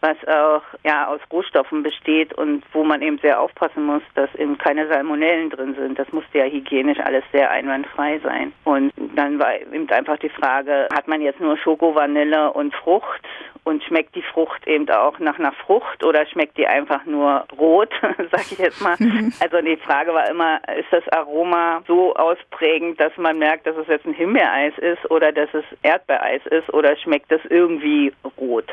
was auch ja aus Rohstoffen besteht und wo man eben sehr aufpassen muss, dass eben keine Salmonellen drin sind. Das musste ja hygienisch alles sehr einwandfrei sein. Und dann war eben einfach die Frage, hat man jetzt nur Schoko, Vanille und Frucht und schmeckt die Frucht eben auch nach einer Frucht oder schmeckt die einfach nur rot, [LAUGHS] sag ich jetzt mal. [LAUGHS] Also die Frage war immer, ist das Aroma so ausprägend, dass man merkt, dass es jetzt ein Himbeereis ist oder dass es Erdbeereis ist oder schmeckt das irgendwie rot?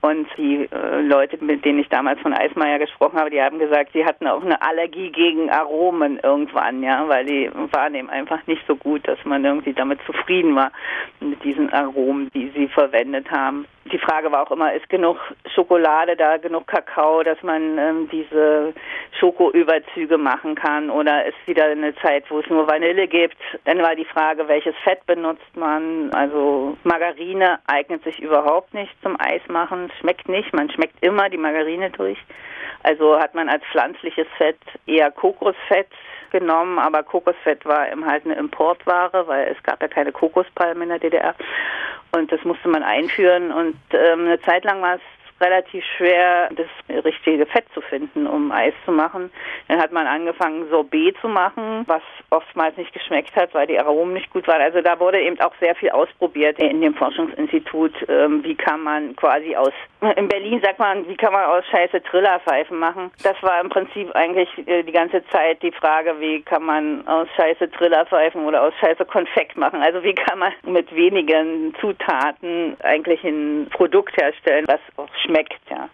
Und die äh, Leute, mit denen ich damals von Eismeier gesprochen habe, die haben gesagt, sie hatten auch eine Allergie gegen Aromen irgendwann, ja, weil die waren eben einfach nicht so gut, dass man irgendwie damit zufrieden war mit diesen Aromen, die sie verwendet haben. Die Frage Frage war auch immer, ist genug Schokolade da, genug Kakao, dass man ähm, diese Schokoüberzüge machen kann oder ist wieder eine Zeit, wo es nur Vanille gibt. Dann war die Frage, welches Fett benutzt man. Also Margarine eignet sich überhaupt nicht zum Eismachen, schmeckt nicht, man schmeckt immer die Margarine durch. Also hat man als pflanzliches Fett eher Kokosfett genommen, aber Kokosfett war eben halt eine Importware, weil es gab ja keine Kokospalmen in der DDR. Und das musste man einführen. Und ähm, eine Zeit lang war es relativ schwer, das richtige Fett zu finden, um Eis zu machen. Dann hat man angefangen, Sorbet zu machen, was oftmals nicht geschmeckt hat, weil die Aromen nicht gut waren. Also da wurde eben auch sehr viel ausprobiert in dem Forschungsinstitut. Ähm, wie kann man quasi aus, in Berlin sagt man, wie kann man aus Scheiße Trillerpfeifen machen? Das war im Prinzip eigentlich äh, die ganze Zeit die Frage, wie kann man aus Scheiße Trillerpfeifen oder aus Scheiße Konfekt machen? Also wie kann man mit wenigen Zutaten eigentlich ein Produkt herstellen, was auch schmeckt, ja.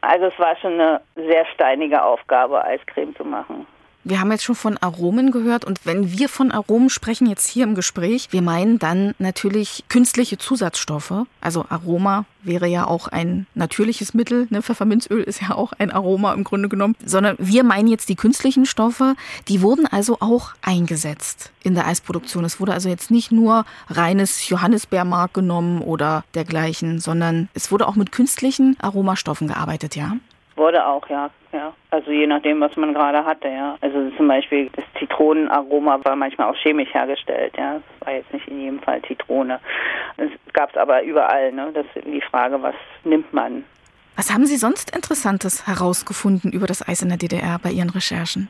Also es war schon eine sehr steinige Aufgabe, Eiscreme zu machen. Wir haben jetzt schon von Aromen gehört und wenn wir von Aromen sprechen jetzt hier im Gespräch, wir meinen dann natürlich künstliche Zusatzstoffe. Also Aroma wäre ja auch ein natürliches Mittel. Ne? Pfefferminzöl ist ja auch ein Aroma im Grunde genommen. Sondern wir meinen jetzt die künstlichen Stoffe. Die wurden also auch eingesetzt in der Eisproduktion. Es wurde also jetzt nicht nur reines Johannisbeermark genommen oder dergleichen, sondern es wurde auch mit künstlichen Aromastoffen gearbeitet, ja? Wurde auch, ja. ja. Also je nachdem, was man gerade hatte, ja. Also zum Beispiel das Zitronenaroma war manchmal auch chemisch hergestellt, ja. Das war jetzt nicht in jedem Fall Zitrone. Es gab es aber überall, ne. Das ist die Frage, was nimmt man? Was haben Sie sonst Interessantes herausgefunden über das Eis in der DDR bei Ihren Recherchen?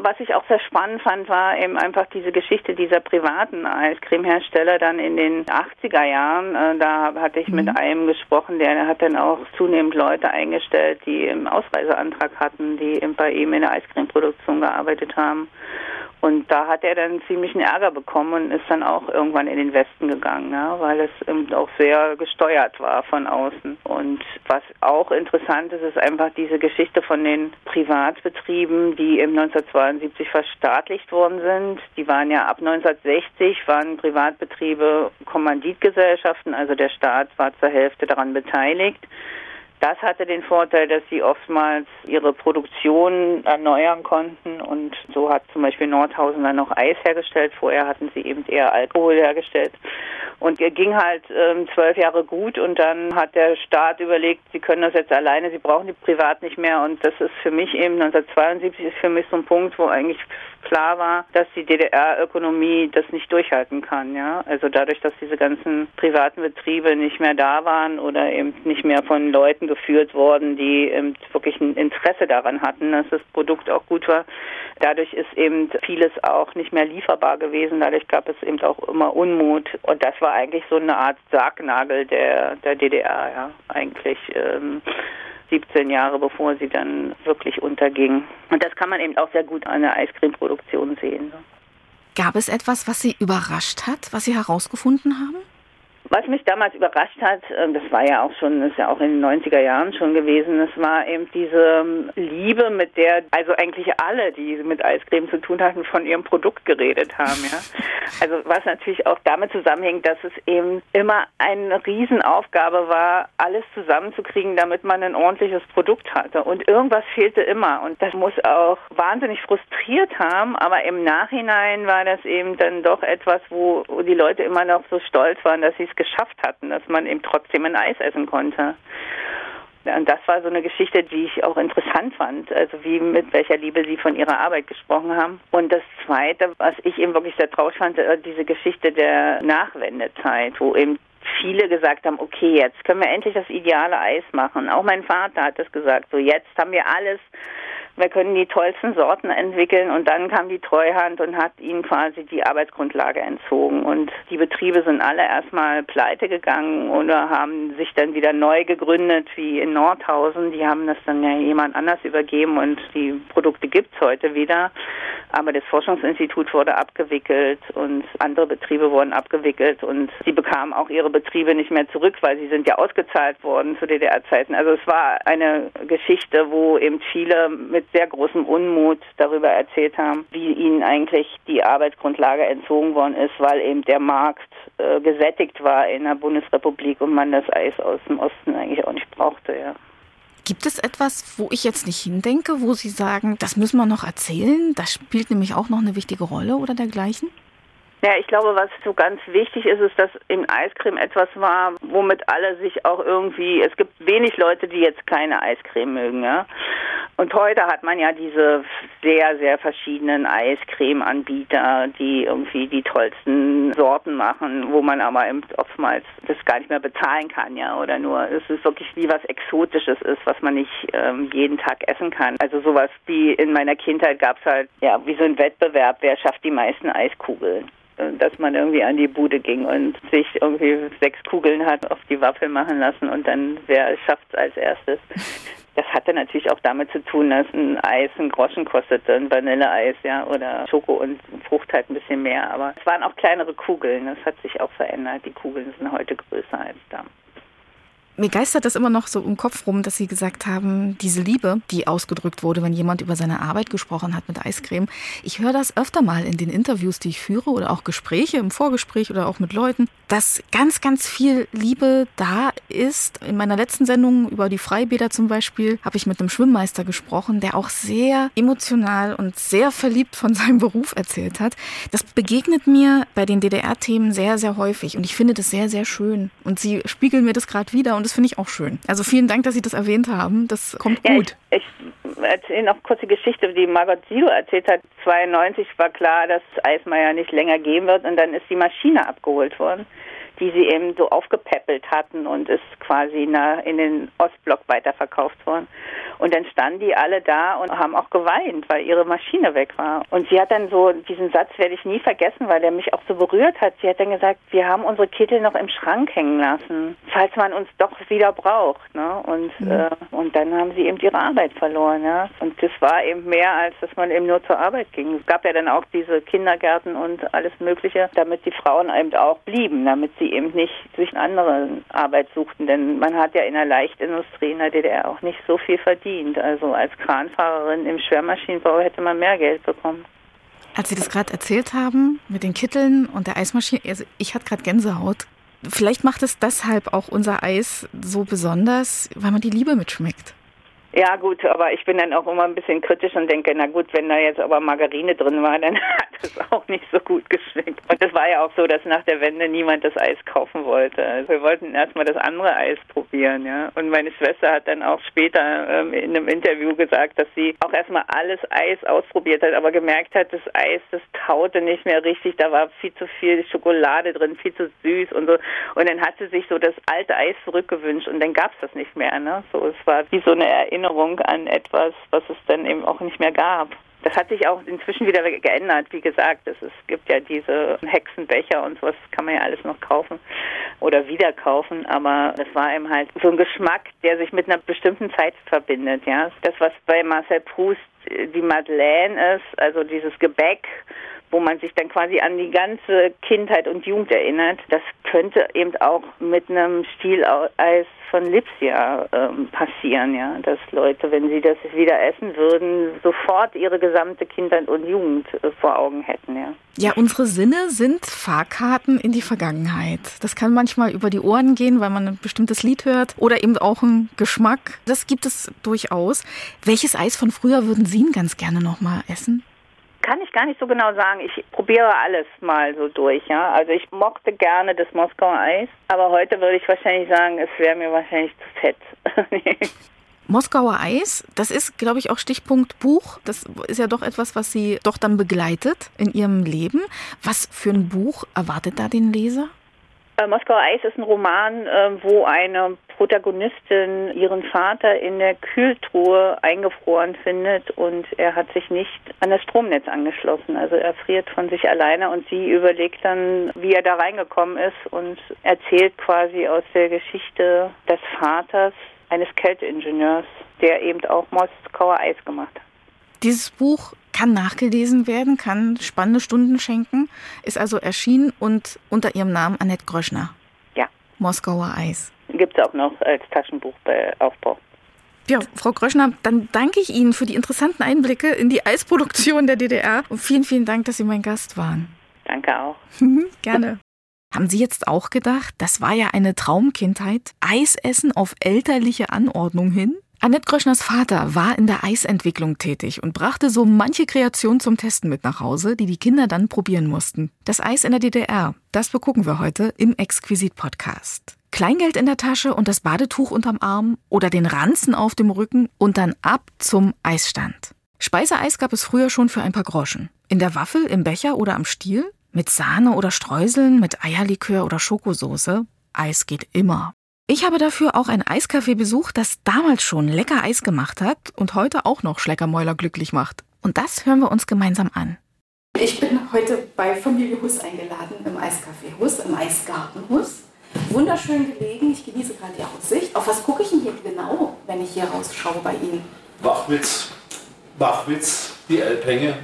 Was ich auch sehr spannend fand, war eben einfach diese Geschichte dieser privaten Eiscremehersteller dann in den 80er Jahren. Äh, da hatte ich mit mhm. einem gesprochen, der hat dann auch zunehmend Leute eingestellt, die im Ausreiseantrag hatten, die bei ihm in der Eiscremeproduktion gearbeitet haben. Und da hat er dann ziemlichen Ärger bekommen und ist dann auch irgendwann in den Westen gegangen, ja, weil es eben auch sehr gesteuert war von außen. Und was auch interessant ist, ist einfach diese Geschichte von den Privatbetrieben, die im 1972 verstaatlicht worden sind. Die waren ja ab 1960 waren Privatbetriebe Kommanditgesellschaften, also der Staat war zur Hälfte daran beteiligt. Das hatte den Vorteil, dass sie oftmals ihre Produktion erneuern konnten und so hat zum Beispiel Nordhausen dann noch Eis hergestellt. Vorher hatten sie eben eher Alkohol hergestellt. Und ging halt ähm, zwölf Jahre gut und dann hat der Staat überlegt, sie können das jetzt alleine, sie brauchen die privat nicht mehr. Und das ist für mich eben 1972 ist für mich so ein Punkt, wo eigentlich klar war, dass die DDR-Ökonomie das nicht durchhalten kann. Ja, also dadurch, dass diese ganzen privaten Betriebe nicht mehr da waren oder eben nicht mehr von Leuten geführt worden, die eben wirklich ein Interesse daran hatten, dass das Produkt auch gut war. Dadurch ist eben vieles auch nicht mehr lieferbar gewesen. Dadurch gab es eben auch immer Unmut. Und das war eigentlich so eine Art Sargnagel der, der DDR, ja, eigentlich. Ähm, 17 Jahre bevor sie dann wirklich unterging. Und das kann man eben auch sehr gut an der Eiscremeproduktion sehen. Gab es etwas, was Sie überrascht hat, was Sie herausgefunden haben? Was mich damals überrascht hat, ähm, das war ja auch schon, das ist ja auch in den 90er Jahren schon gewesen, das war eben diese ähm, Liebe, mit der also eigentlich alle, die mit Eiscreme zu tun hatten, von ihrem Produkt geredet haben, ja. [LAUGHS] Also was natürlich auch damit zusammenhängt, dass es eben immer eine Riesenaufgabe war, alles zusammenzukriegen, damit man ein ordentliches Produkt hatte. Und irgendwas fehlte immer. Und das muss auch wahnsinnig frustriert haben, aber im Nachhinein war das eben dann doch etwas, wo die Leute immer noch so stolz waren, dass sie es geschafft hatten, dass man eben trotzdem ein Eis essen konnte. Und das war so eine Geschichte, die ich auch interessant fand, also wie mit welcher Liebe Sie von Ihrer Arbeit gesprochen haben. Und das Zweite, was ich eben wirklich sehr traurig fand, äh, diese Geschichte der Nachwendezeit, wo eben viele gesagt haben, okay, jetzt können wir endlich das ideale Eis machen. Auch mein Vater hat das gesagt, so jetzt haben wir alles wir können die tollsten Sorten entwickeln und dann kam die Treuhand und hat ihnen quasi die Arbeitsgrundlage entzogen und die Betriebe sind alle erstmal pleite gegangen oder haben sich dann wieder neu gegründet wie in Nordhausen. Die haben das dann ja jemand anders übergeben und die Produkte gibt's heute wieder. Aber das Forschungsinstitut wurde abgewickelt und andere Betriebe wurden abgewickelt und sie bekamen auch ihre Betriebe nicht mehr zurück, weil sie sind ja ausgezahlt worden zu DDR-Zeiten. Also es war eine Geschichte, wo eben viele mit sehr großem Unmut darüber erzählt haben, wie ihnen eigentlich die Arbeitsgrundlage entzogen worden ist, weil eben der Markt äh, gesättigt war in der Bundesrepublik und man das Eis aus dem Osten eigentlich auch nicht brauchte, ja. Gibt es etwas, wo ich jetzt nicht hindenke, wo Sie sagen, das müssen wir noch erzählen? Das spielt nämlich auch noch eine wichtige Rolle oder dergleichen? Ja, ich glaube, was so ganz wichtig ist, ist, dass im Eiscreme etwas war, womit alle sich auch irgendwie, es gibt wenig Leute, die jetzt keine Eiscreme mögen, ja. Und heute hat man ja diese sehr, sehr verschiedenen Eiscreme-Anbieter, die irgendwie die tollsten Sorten machen, wo man aber oftmals das gar nicht mehr bezahlen kann, ja, oder nur, es ist wirklich wie was Exotisches ist, was man nicht ähm, jeden Tag essen kann. Also sowas wie in meiner Kindheit gab es halt, ja, wie so ein Wettbewerb, wer schafft die meisten Eiskugeln dass man irgendwie an die Bude ging und sich irgendwie sechs Kugeln hat auf die Waffel machen lassen und dann wer schafft es als erstes. [LAUGHS] Das hatte natürlich auch damit zu tun, dass ein Eis ein Groschen kostete, ein Vanilleeis, ja, oder Schoko und Frucht halt ein bisschen mehr. Aber es waren auch kleinere Kugeln. Das hat sich auch verändert. Die Kugeln sind heute größer als damals. Mir geistert das immer noch so im Kopf rum, dass Sie gesagt haben, diese Liebe, die ausgedrückt wurde, wenn jemand über seine Arbeit gesprochen hat mit Eiscreme. Ich höre das öfter mal in den Interviews, die ich führe oder auch Gespräche im Vorgespräch oder auch mit Leuten, dass ganz, ganz viel Liebe da ist. In meiner letzten Sendung über die Freibäder zum Beispiel habe ich mit einem Schwimmmeister gesprochen, der auch sehr emotional und sehr verliebt von seinem Beruf erzählt hat. Das begegnet mir bei den DDR-Themen sehr, sehr häufig und ich finde das sehr, sehr schön. Und Sie spiegeln mir das gerade wieder und das finde ich auch schön. Also vielen Dank, dass Sie das erwähnt haben. Das kommt ja, gut. Ich, ich erzähle noch kurz die Geschichte, die Margot Sido erzählt hat. 92 war klar, dass Eismeier nicht länger gehen wird und dann ist die Maschine abgeholt worden die sie eben so aufgepäppelt hatten und ist quasi in den Ostblock weiterverkauft worden. Und dann standen die alle da und haben auch geweint, weil ihre Maschine weg war. Und sie hat dann so, diesen Satz werde ich nie vergessen, weil der mich auch so berührt hat. Sie hat dann gesagt, wir haben unsere Kittel noch im Schrank hängen lassen, falls man uns doch wieder braucht. Ne? Und, mhm. äh, und dann haben sie eben ihre Arbeit verloren. Ja? Und das war eben mehr, als dass man eben nur zur Arbeit ging. Es gab ja dann auch diese Kindergärten und alles Mögliche, damit die Frauen eben auch blieben, damit sie eben nicht sich eine andere Arbeit suchten. Denn man hat ja in der Leichtindustrie in der DDR auch nicht so viel verdient. Also als Kranfahrerin im Schwermaschinenbau hätte man mehr Geld bekommen. Als Sie das gerade erzählt haben mit den Kitteln und der Eismaschine, also ich hatte gerade Gänsehaut. Vielleicht macht es deshalb auch unser Eis so besonders, weil man die Liebe mitschmeckt. Ja gut, aber ich bin dann auch immer ein bisschen kritisch und denke, na gut, wenn da jetzt aber Margarine drin war, dann [LAUGHS] hat es auch nicht so gut geschmeckt. Und es war ja auch so, dass nach der Wende niemand das Eis kaufen wollte. Also wir wollten erstmal das andere Eis probieren, ja. Und meine Schwester hat dann auch später ähm, in einem Interview gesagt, dass sie auch erstmal alles Eis ausprobiert hat, aber gemerkt hat, das Eis, das taute nicht mehr richtig, da war viel zu viel Schokolade drin, viel zu süß und so. Und dann hat sie sich so das alte Eis zurückgewünscht und dann gab es das nicht mehr, ne. So, es war wie so eine Erinnerung Erinnerung an etwas, was es dann eben auch nicht mehr gab. Das hat sich auch inzwischen wieder geändert. Wie gesagt, es, es gibt ja diese Hexenbecher und sowas kann man ja alles noch kaufen oder wieder kaufen. Aber das war eben halt so ein Geschmack, der sich mit einer bestimmten Zeit verbindet. Ja, das was bei Marcel Proust die Madeleine ist, also dieses Gebäck wo man sich dann quasi an die ganze Kindheit und Jugend erinnert. Das könnte eben auch mit einem Stieleis von Lipsia ähm, passieren, ja, dass Leute, wenn sie das wieder essen würden, sofort ihre gesamte Kindheit und Jugend äh, vor Augen hätten, ja. Ja, unsere Sinne sind Fahrkarten in die Vergangenheit. Das kann manchmal über die Ohren gehen, weil man ein bestimmtes Lied hört oder eben auch einen Geschmack. Das gibt es durchaus. Welches Eis von früher würden Sie ganz gerne noch mal essen? Kann ich gar nicht so genau sagen. Ich probiere alles mal so durch, ja. Also ich mochte gerne das Moskauer Eis, aber heute würde ich wahrscheinlich sagen, es wäre mir wahrscheinlich zu fett. [LAUGHS] Moskauer Eis, das ist, glaube ich, auch Stichpunkt Buch. Das ist ja doch etwas, was Sie doch dann begleitet in Ihrem Leben. Was für ein Buch erwartet da den Leser? Äh, Moskauer Eis ist ein Roman, äh, wo eine Protagonistin ihren Vater in der Kühltruhe eingefroren findet und er hat sich nicht an das Stromnetz angeschlossen. Also er friert von sich alleine und sie überlegt dann, wie er da reingekommen ist und erzählt quasi aus der Geschichte des Vaters eines Kälteingenieurs, der eben auch Moskauer Eis gemacht hat. Dieses Buch kann nachgelesen werden, kann spannende Stunden schenken, ist also erschienen und unter ihrem Namen Annette Gröschner. Ja. Moskauer Eis. Gibt es auch noch als Taschenbuch bei Aufbau. Ja, Frau Gröschner, dann danke ich Ihnen für die interessanten Einblicke in die Eisproduktion der DDR und vielen, vielen Dank, dass Sie mein Gast waren. Danke auch. [LAUGHS] Gerne. Haben Sie jetzt auch gedacht, das war ja eine Traumkindheit? Eisessen auf elterliche Anordnung hin? Annette Gröschners Vater war in der Eisentwicklung tätig und brachte so manche Kreation zum Testen mit nach Hause, die die Kinder dann probieren mussten. Das Eis in der DDR, das begucken wir heute im Exquisit-Podcast. Kleingeld in der Tasche und das Badetuch unterm Arm oder den Ranzen auf dem Rücken und dann ab zum Eisstand. Speiseeis gab es früher schon für ein paar Groschen. In der Waffel, im Becher oder am Stiel? Mit Sahne oder Streuseln, mit Eierlikör oder Schokosoße? Eis geht immer. Ich habe dafür auch ein Eiscafé besucht, das damals schon lecker Eis gemacht hat und heute auch noch Schleckermäuler glücklich macht. Und das hören wir uns gemeinsam an. Ich bin heute bei Familie Huss eingeladen im Eiscafé Huss, im Eisgarten Huss. Wunderschön gelegen, ich genieße gerade die Aussicht. Auf was gucke ich denn hier genau, wenn ich hier rausschaue bei Ihnen? Wachwitz, Wachwitz, die Elbhänge.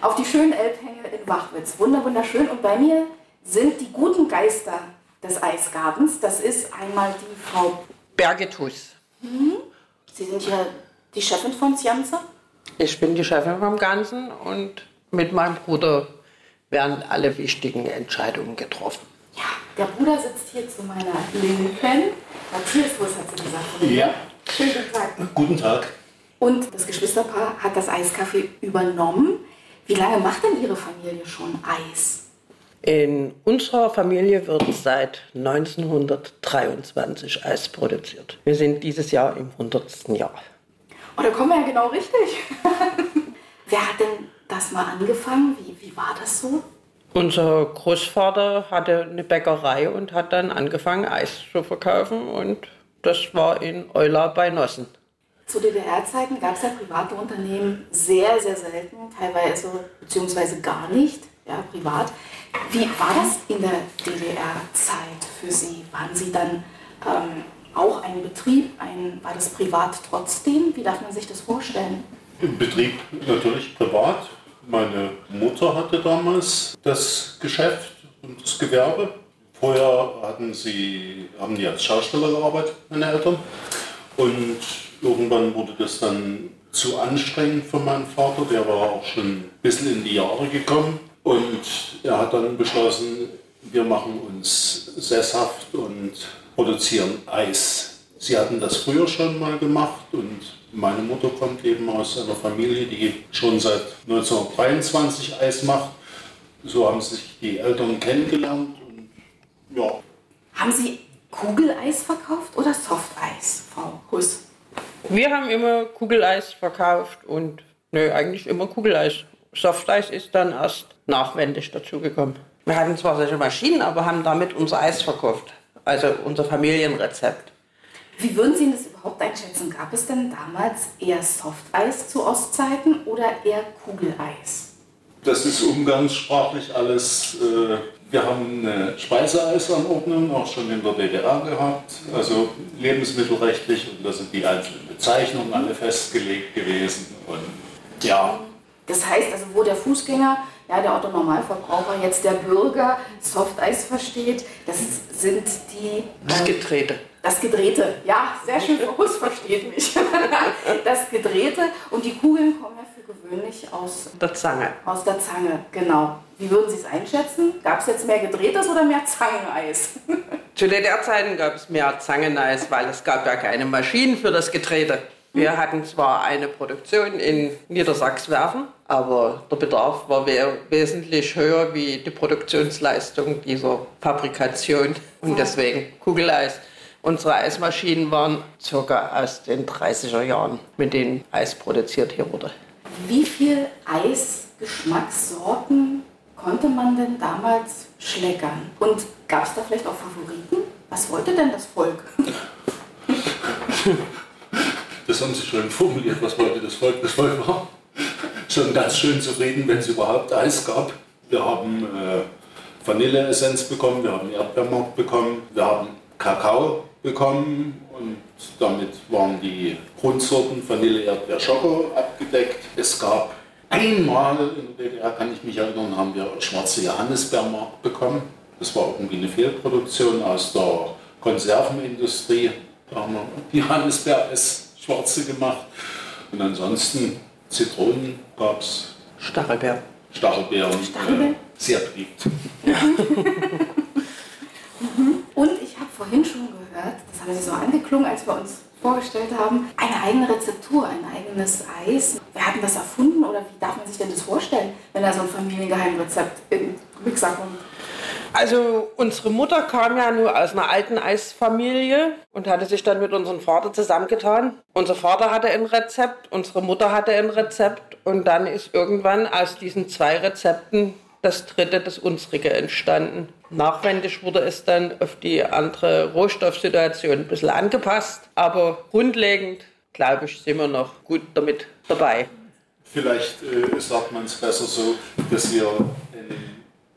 Auf die schönen Elbhänge in Wachwitz. Wunder, wunderschön. Und bei mir sind die guten Geister des Eisgartens. Das ist einmal die Frau Birgit Huss. Mhm. Sie sind hier die Chefin von Sianza? Ich bin die Chefin vom Ganzen und mit meinem Bruder werden alle wichtigen Entscheidungen getroffen. Ja, der Bruder sitzt hier zu meiner Linken. Matthias Huss hat sie gesagt. Von mir. Ja. Schönen guten Tag. Guten Tag. Und das Geschwisterpaar hat das Eiscafé übernommen. Wie lange macht denn Ihre Familie schon Eis? In unserer Familie wird seit 1923 Eis produziert. Wir sind dieses Jahr im 100. Jahr. Oh, da kommen wir ja genau richtig. [LAUGHS] Wer hat denn das mal angefangen? Wie, wie war das so? Unser Großvater hatte eine Bäckerei und hat dann angefangen, Eis zu verkaufen. Und das war in Euler bei Nossen. Zu DDR-Zeiten gab es ja private Unternehmen sehr, sehr selten, teilweise beziehungsweise gar nicht, ja, privat. Wie war das in der DDR-Zeit für Sie? Waren Sie dann ähm, auch ein Betrieb? Ein, war das privat trotzdem? Wie darf man sich das vorstellen? Im Betrieb natürlich privat. Meine Mutter hatte damals das Geschäft und das Gewerbe. Vorher hatten sie, haben die als Schausteller gearbeitet, meine Eltern. Und irgendwann wurde das dann zu anstrengend für meinen Vater. Der war auch schon ein bisschen in die Jahre gekommen. Und er hat dann beschlossen, wir machen uns sesshaft und produzieren Eis. Sie hatten das früher schon mal gemacht und meine Mutter kommt eben aus einer Familie, die schon seit 1923 Eis macht. So haben sich die Eltern kennengelernt und ja. Haben Sie Kugeleis verkauft oder Softeis, Frau Huss? Wir haben immer Kugeleis verkauft und nö, eigentlich immer Kugeleis. Softeis ist dann erst nachwendig dazugekommen. Wir hatten zwar solche Maschinen, aber haben damit unser Eis verkauft. Also unser Familienrezept. Wie würden Sie das überhaupt einschätzen? Gab es denn damals eher Softeis zu Ostzeiten oder eher Kugeleis? Das ist umgangssprachlich alles. Äh, wir haben eine Speiseeisanordnung auch schon in der DDR gehabt, also lebensmittelrechtlich, und da sind die einzelnen Bezeichnungen alle festgelegt gewesen. Und ja. Das heißt, also wo der Fußgänger, ja, der Otto-Normalverbraucher, jetzt der Bürger Softeis versteht, das sind die. Das Gedrehte. Das Gedrehte, ja, sehr schön, [LAUGHS] Huss versteht mich. [LAUGHS] Das Gedrehte und die Kugeln kommen ja für gewöhnlich aus der Zange. Aus der Zange, genau. Wie würden Sie es einschätzen? Gab es jetzt mehr Gedrehtes oder mehr Zangeneis? [LAUGHS] Zu DDR-Zeiten gab es mehr Zangeneis, weil es gab ja keine Maschinen für das Gedrehte. Wir hatten zwar eine Produktion in Niedersachswerfen, aber der Bedarf war wesentlich höher wie die Produktionsleistung dieser Fabrikation und deswegen Kugeleis. Unsere Eismaschinen waren circa aus den 30er Jahren, mit denen Eis produziert hier wurde. Wie viel Eisgeschmackssorten konnte man denn damals schleckern? Und gab es da vielleicht auch Favoriten? Was wollte denn das Volk? [LAUGHS] Das haben Sie schon formuliert, was wollte das Volk? Das Volk war schon ganz schön zufrieden, wenn es überhaupt Eis gab. Wir haben äh, Vanilleessenz bekommen, wir haben Erdbeermark bekommen, wir haben Kakao bekommen und damit waren die Grundsorten Vanille, Erdbeer, Schoko abgedeckt. Es gab einmal in der DDR, kann ich mich erinnern, haben wir schwarze Johannisbeermark bekommen. Das war irgendwie eine Fehlproduktion aus der Konservenindustrie. Da haben wir Johannisbeer schwarze gemacht. Und ansonsten Zitronen gab es. Stachelbeer. Stachelbeeren. Stachelbeer? Äh, sehr beliebt. [LAUGHS] Vorhin schon gehört, das haben Sie so angeklungen, als wir uns vorgestellt haben, eine eigene Rezeptur, ein eigenes Eis. Wer hat denn das erfunden oder wie darf man sich denn das vorstellen, wenn da so ein Familiengeheimrezept im Mixer kommt? Also unsere Mutter kam ja nur aus einer alten Eisfamilie und hatte sich dann mit unserem Vater zusammengetan. Unser Vater hatte ein Rezept, unsere Mutter hatte ein Rezept und dann ist irgendwann aus diesen zwei Rezepten das dritte, das unsrige, entstanden. Nachwendig wurde es dann auf die andere Rohstoffsituation ein bisschen angepasst, aber grundlegend, glaube ich, sind wir noch gut damit dabei. Vielleicht äh, sagt man es besser so, dass wir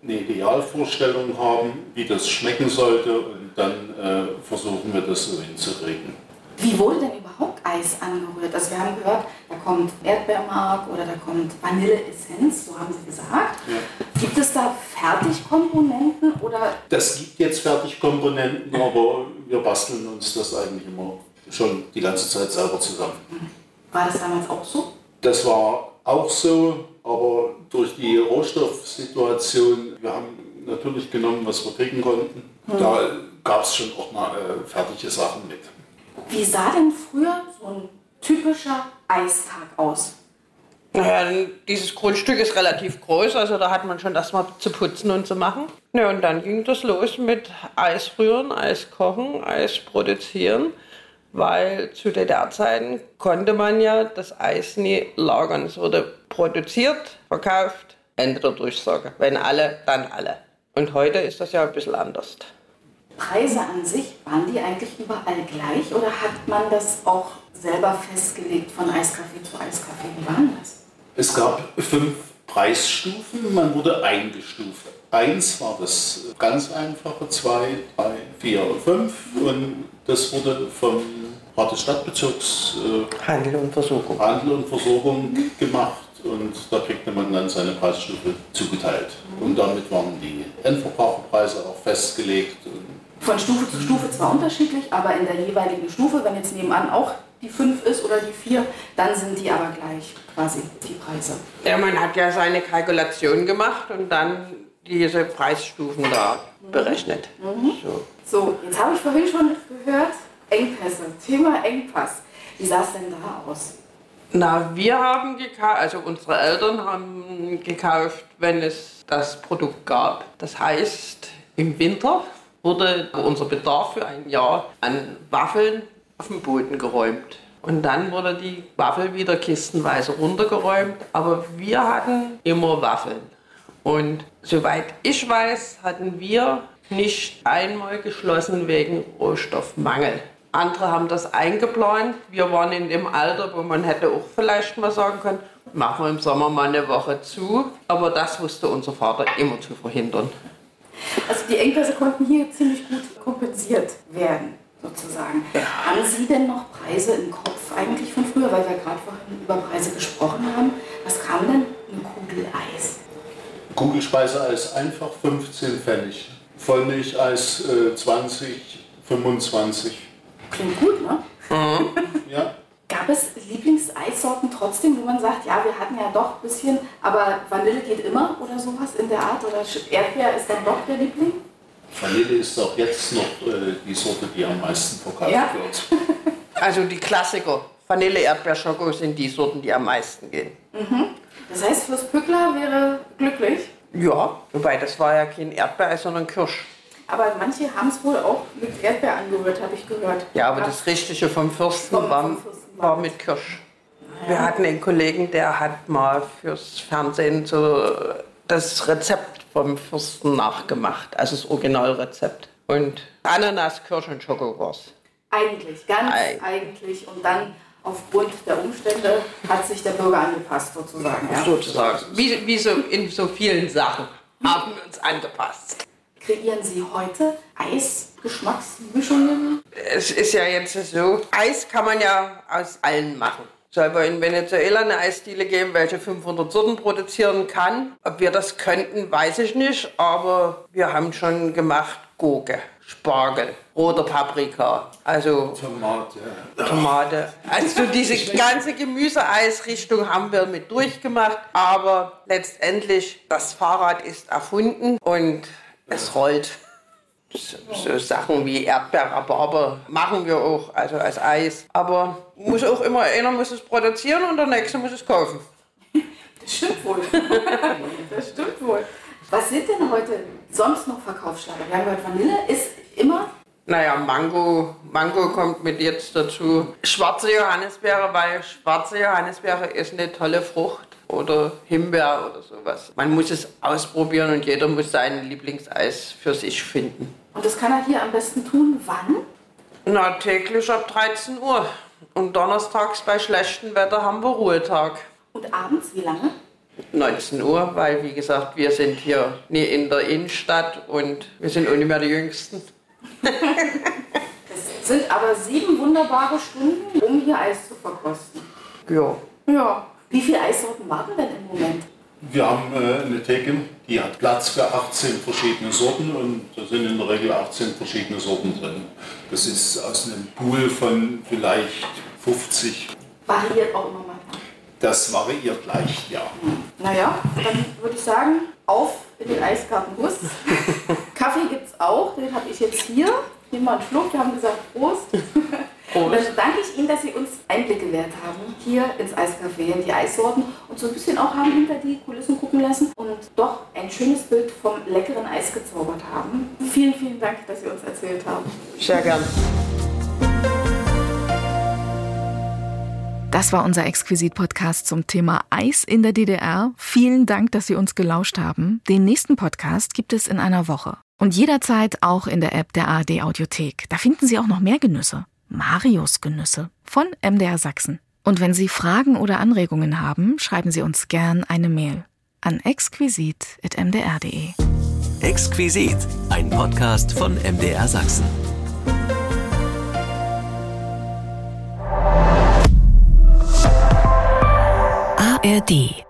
eine Idealvorstellung haben, wie das schmecken sollte und dann äh, versuchen wir das so hinzukriegen. Wie wurde denn überhaupt Eis angerührt? Also wir haben gehört, da kommt Erdbeermark oder da kommt Vanilleessenz, so haben Sie gesagt. Ja. Gibt es da Fertigkomponenten oder? Das gibt jetzt Fertigkomponenten, aber wir basteln uns das eigentlich immer schon die ganze Zeit selber zusammen. War das damals auch so? Das war auch so, aber durch die Rohstoffsituation, wir haben natürlich genommen, was wir kriegen konnten. Hm. Da gab es schon auch mal äh, fertige Sachen mit. Wie sah denn früher so ein typischer Eistag aus? Naja, dieses Grundstück ist relativ groß, also da hat man schon das mal zu putzen und zu machen. Ja, und dann ging das los mit Eis rühren, Eis kochen, Eis produzieren, weil zu DDR-Zeiten konnte man ja das Eis nie lagern. Es wurde produziert, verkauft, Ende der Durchsage. Wenn alle, dann alle. Und heute ist das ja ein bisschen anders. Preise an sich, waren die eigentlich überall gleich oder hat man das auch selber festgelegt von Eiskaffee zu Eiskaffee? Wie war denn das? Es gab fünf Preisstufen, man wurde eingestuft. Eins war das ganz einfache, zwei, drei, vier, fünf und das wurde vom Rat des Stadtbezirks äh, Handel und Versorgung, Handel und Versorgung gemacht und da kriegte man dann seine Preisstufe zugeteilt. Und damit waren die Endverbraucherpreise auch festgelegt. Von Stufe zu Stufe zwar unterschiedlich, aber in der jeweiligen Stufe, wenn jetzt nebenan auch die 5 ist oder die 4, dann sind die aber gleich quasi die Preise. Ja, man hat ja seine Kalkulation gemacht und dann diese Preisstufen da berechnet. Mhm. So. so, jetzt habe ich vorhin schon gehört, Engpässe, Thema Engpass. Wie sah es denn da aus? Na, wir haben gekauft, also unsere Eltern haben gekauft, wenn es das Produkt gab. Das heißt, im Winter wurde unser Bedarf für ein Jahr an Waffeln auf den Boden geräumt. Und dann wurde die Waffel wieder kistenweise runtergeräumt. Aber wir hatten immer Waffeln. Und soweit ich weiß, hatten wir nicht einmal geschlossen wegen Rohstoffmangel. Andere haben das eingeplant. Wir waren in dem Alter, wo man hätte auch vielleicht mal sagen können, machen wir im Sommer mal eine Woche zu. Aber das wusste unser Vater immer zu verhindern. Also die Engpässe konnten hier ziemlich gut kompensiert werden, sozusagen. Haben Sie denn noch Preise im Kopf eigentlich von früher, weil wir gerade vorhin über Preise gesprochen haben? Was kam denn eine Kugel Eis? Kugelspeiseeis einfach 15 Pfennig. Vollmilcheis äh, 20, 25. Klingt gut, ne? Mhm. ja. Gab es Lieblingseissorten trotzdem, wo man sagt, ja, wir hatten ja doch ein bisschen, aber Vanille geht immer oder sowas in der Art? Oder Erdbeer ist dann doch der Liebling? Vanille ist auch jetzt noch äh, die Sorte, die am meisten verkauft ja. wird. [LAUGHS] Also die Klassiker. Vanille, Erdbeer, Schoko sind die Sorten, die am meisten gehen. Mhm. Das heißt, fürs Pückler wäre glücklich? Ja, wobei das war ja kein Erdbeer, sondern Kirsch. Aber manche haben es wohl auch mit Erdbeer angerührt, habe ich gehört. Ja, aber das Richtige vom Fürsten, vom, war, Fürsten war, mit Kirsch. Ja. Wir hatten einen Kollegen, der hat mal fürs Fernsehen so das Rezept vom Fürsten nachgemacht, also das Originalrezept. Und Ananas, Kirsch und Schoko war's. Eigentlich, ganz Eig eigentlich. Und dann aufgrund der Umstände hat sich der Bürger angepasst, sozusagen. Ja? Sozusagen. Wie, wie so in so vielen Sachen haben wir uns angepasst. Kreieren Sie heute Eisgeschmacksmischungen? Es ist ja jetzt so, Eis kann man ja aus allen machen. Soll wir in Venezuela eine Eisdiele geben, welche 500 Sorten produzieren kann? Ob wir das könnten, weiß ich nicht. Aber wir haben schon gemacht Gurke, Spargel, roter Paprika, also Tomate. Tomate. Also diese ganze Gemüseeisrichtung haben wir mit durchgemacht, aber letztendlich das Fahrrad ist erfunden und es rollt. So, so Sachen wie Erdbeer, Rhabarber machen wir auch, also als Eis. Aber muss auch immer einer muss es produzieren und der nächste muss es kaufen. Das stimmt wohl. [LAUGHS] das stimmt wohl. Was sind denn heute sonst noch Verkaufsschlager? Wir haben gehört, Vanille ist immer. Naja, Mango, Mango kommt mit jetzt dazu. Schwarze Johannisbeere, weil schwarze Johannisbeere ist eine tolle Frucht. Oder Himbeer oder sowas. Man muss es ausprobieren und jeder muss sein Lieblingseis für sich finden. Und das kann er hier am besten tun. Wann? Na, täglich ab 13 Uhr. Und donnerstags bei schlechtem Wetter haben wir Ruhetag. Und abends wie lange? 19 Uhr, weil wie gesagt, wir sind hier nie in der Innenstadt und wir sind auch nicht mehr die Jüngsten. Es sind aber sieben wunderbare Stunden, um hier Eis zu verkosten. Ja. Ja. Wie viele Eissorten warten denn im Moment? Wir haben äh, eine Theke, die hat Platz für 18 verschiedene Sorten und da sind in der Regel 18 verschiedene Sorten drin. Das ist aus einem Pool von vielleicht 50. Variiert auch immer mal. Das variiert leicht, ja. Naja, dann würde ich sagen, auf in den Eisgartenbus. [LAUGHS] Kaffee gibt es auch, den habe ich jetzt hier. Nehmen wir einen Schluck, wir haben gesagt Prost. [LAUGHS] Dann danke ich Ihnen, dass Sie uns Einblick gewährt haben, hier ins Eiscafé, in die Eissorten und so ein bisschen auch haben hinter die Kulissen gucken lassen und doch ein schönes Bild vom leckeren Eis gezaubert haben. Vielen, vielen Dank, dass Sie uns erzählt haben. Sehr gern. Das war unser Exquisit-Podcast zum Thema Eis in der DDR. Vielen Dank, dass Sie uns gelauscht haben. Den nächsten Podcast gibt es in einer Woche. Und jederzeit auch in der App der ARD Audiothek. Da finden Sie auch noch mehr Genüsse. Marius Genüsse von MDR Sachsen. Und wenn Sie Fragen oder Anregungen haben, schreiben Sie uns gern eine Mail an exquisit.mdr.de. Exquisit, ein Podcast von MDR Sachsen. ARD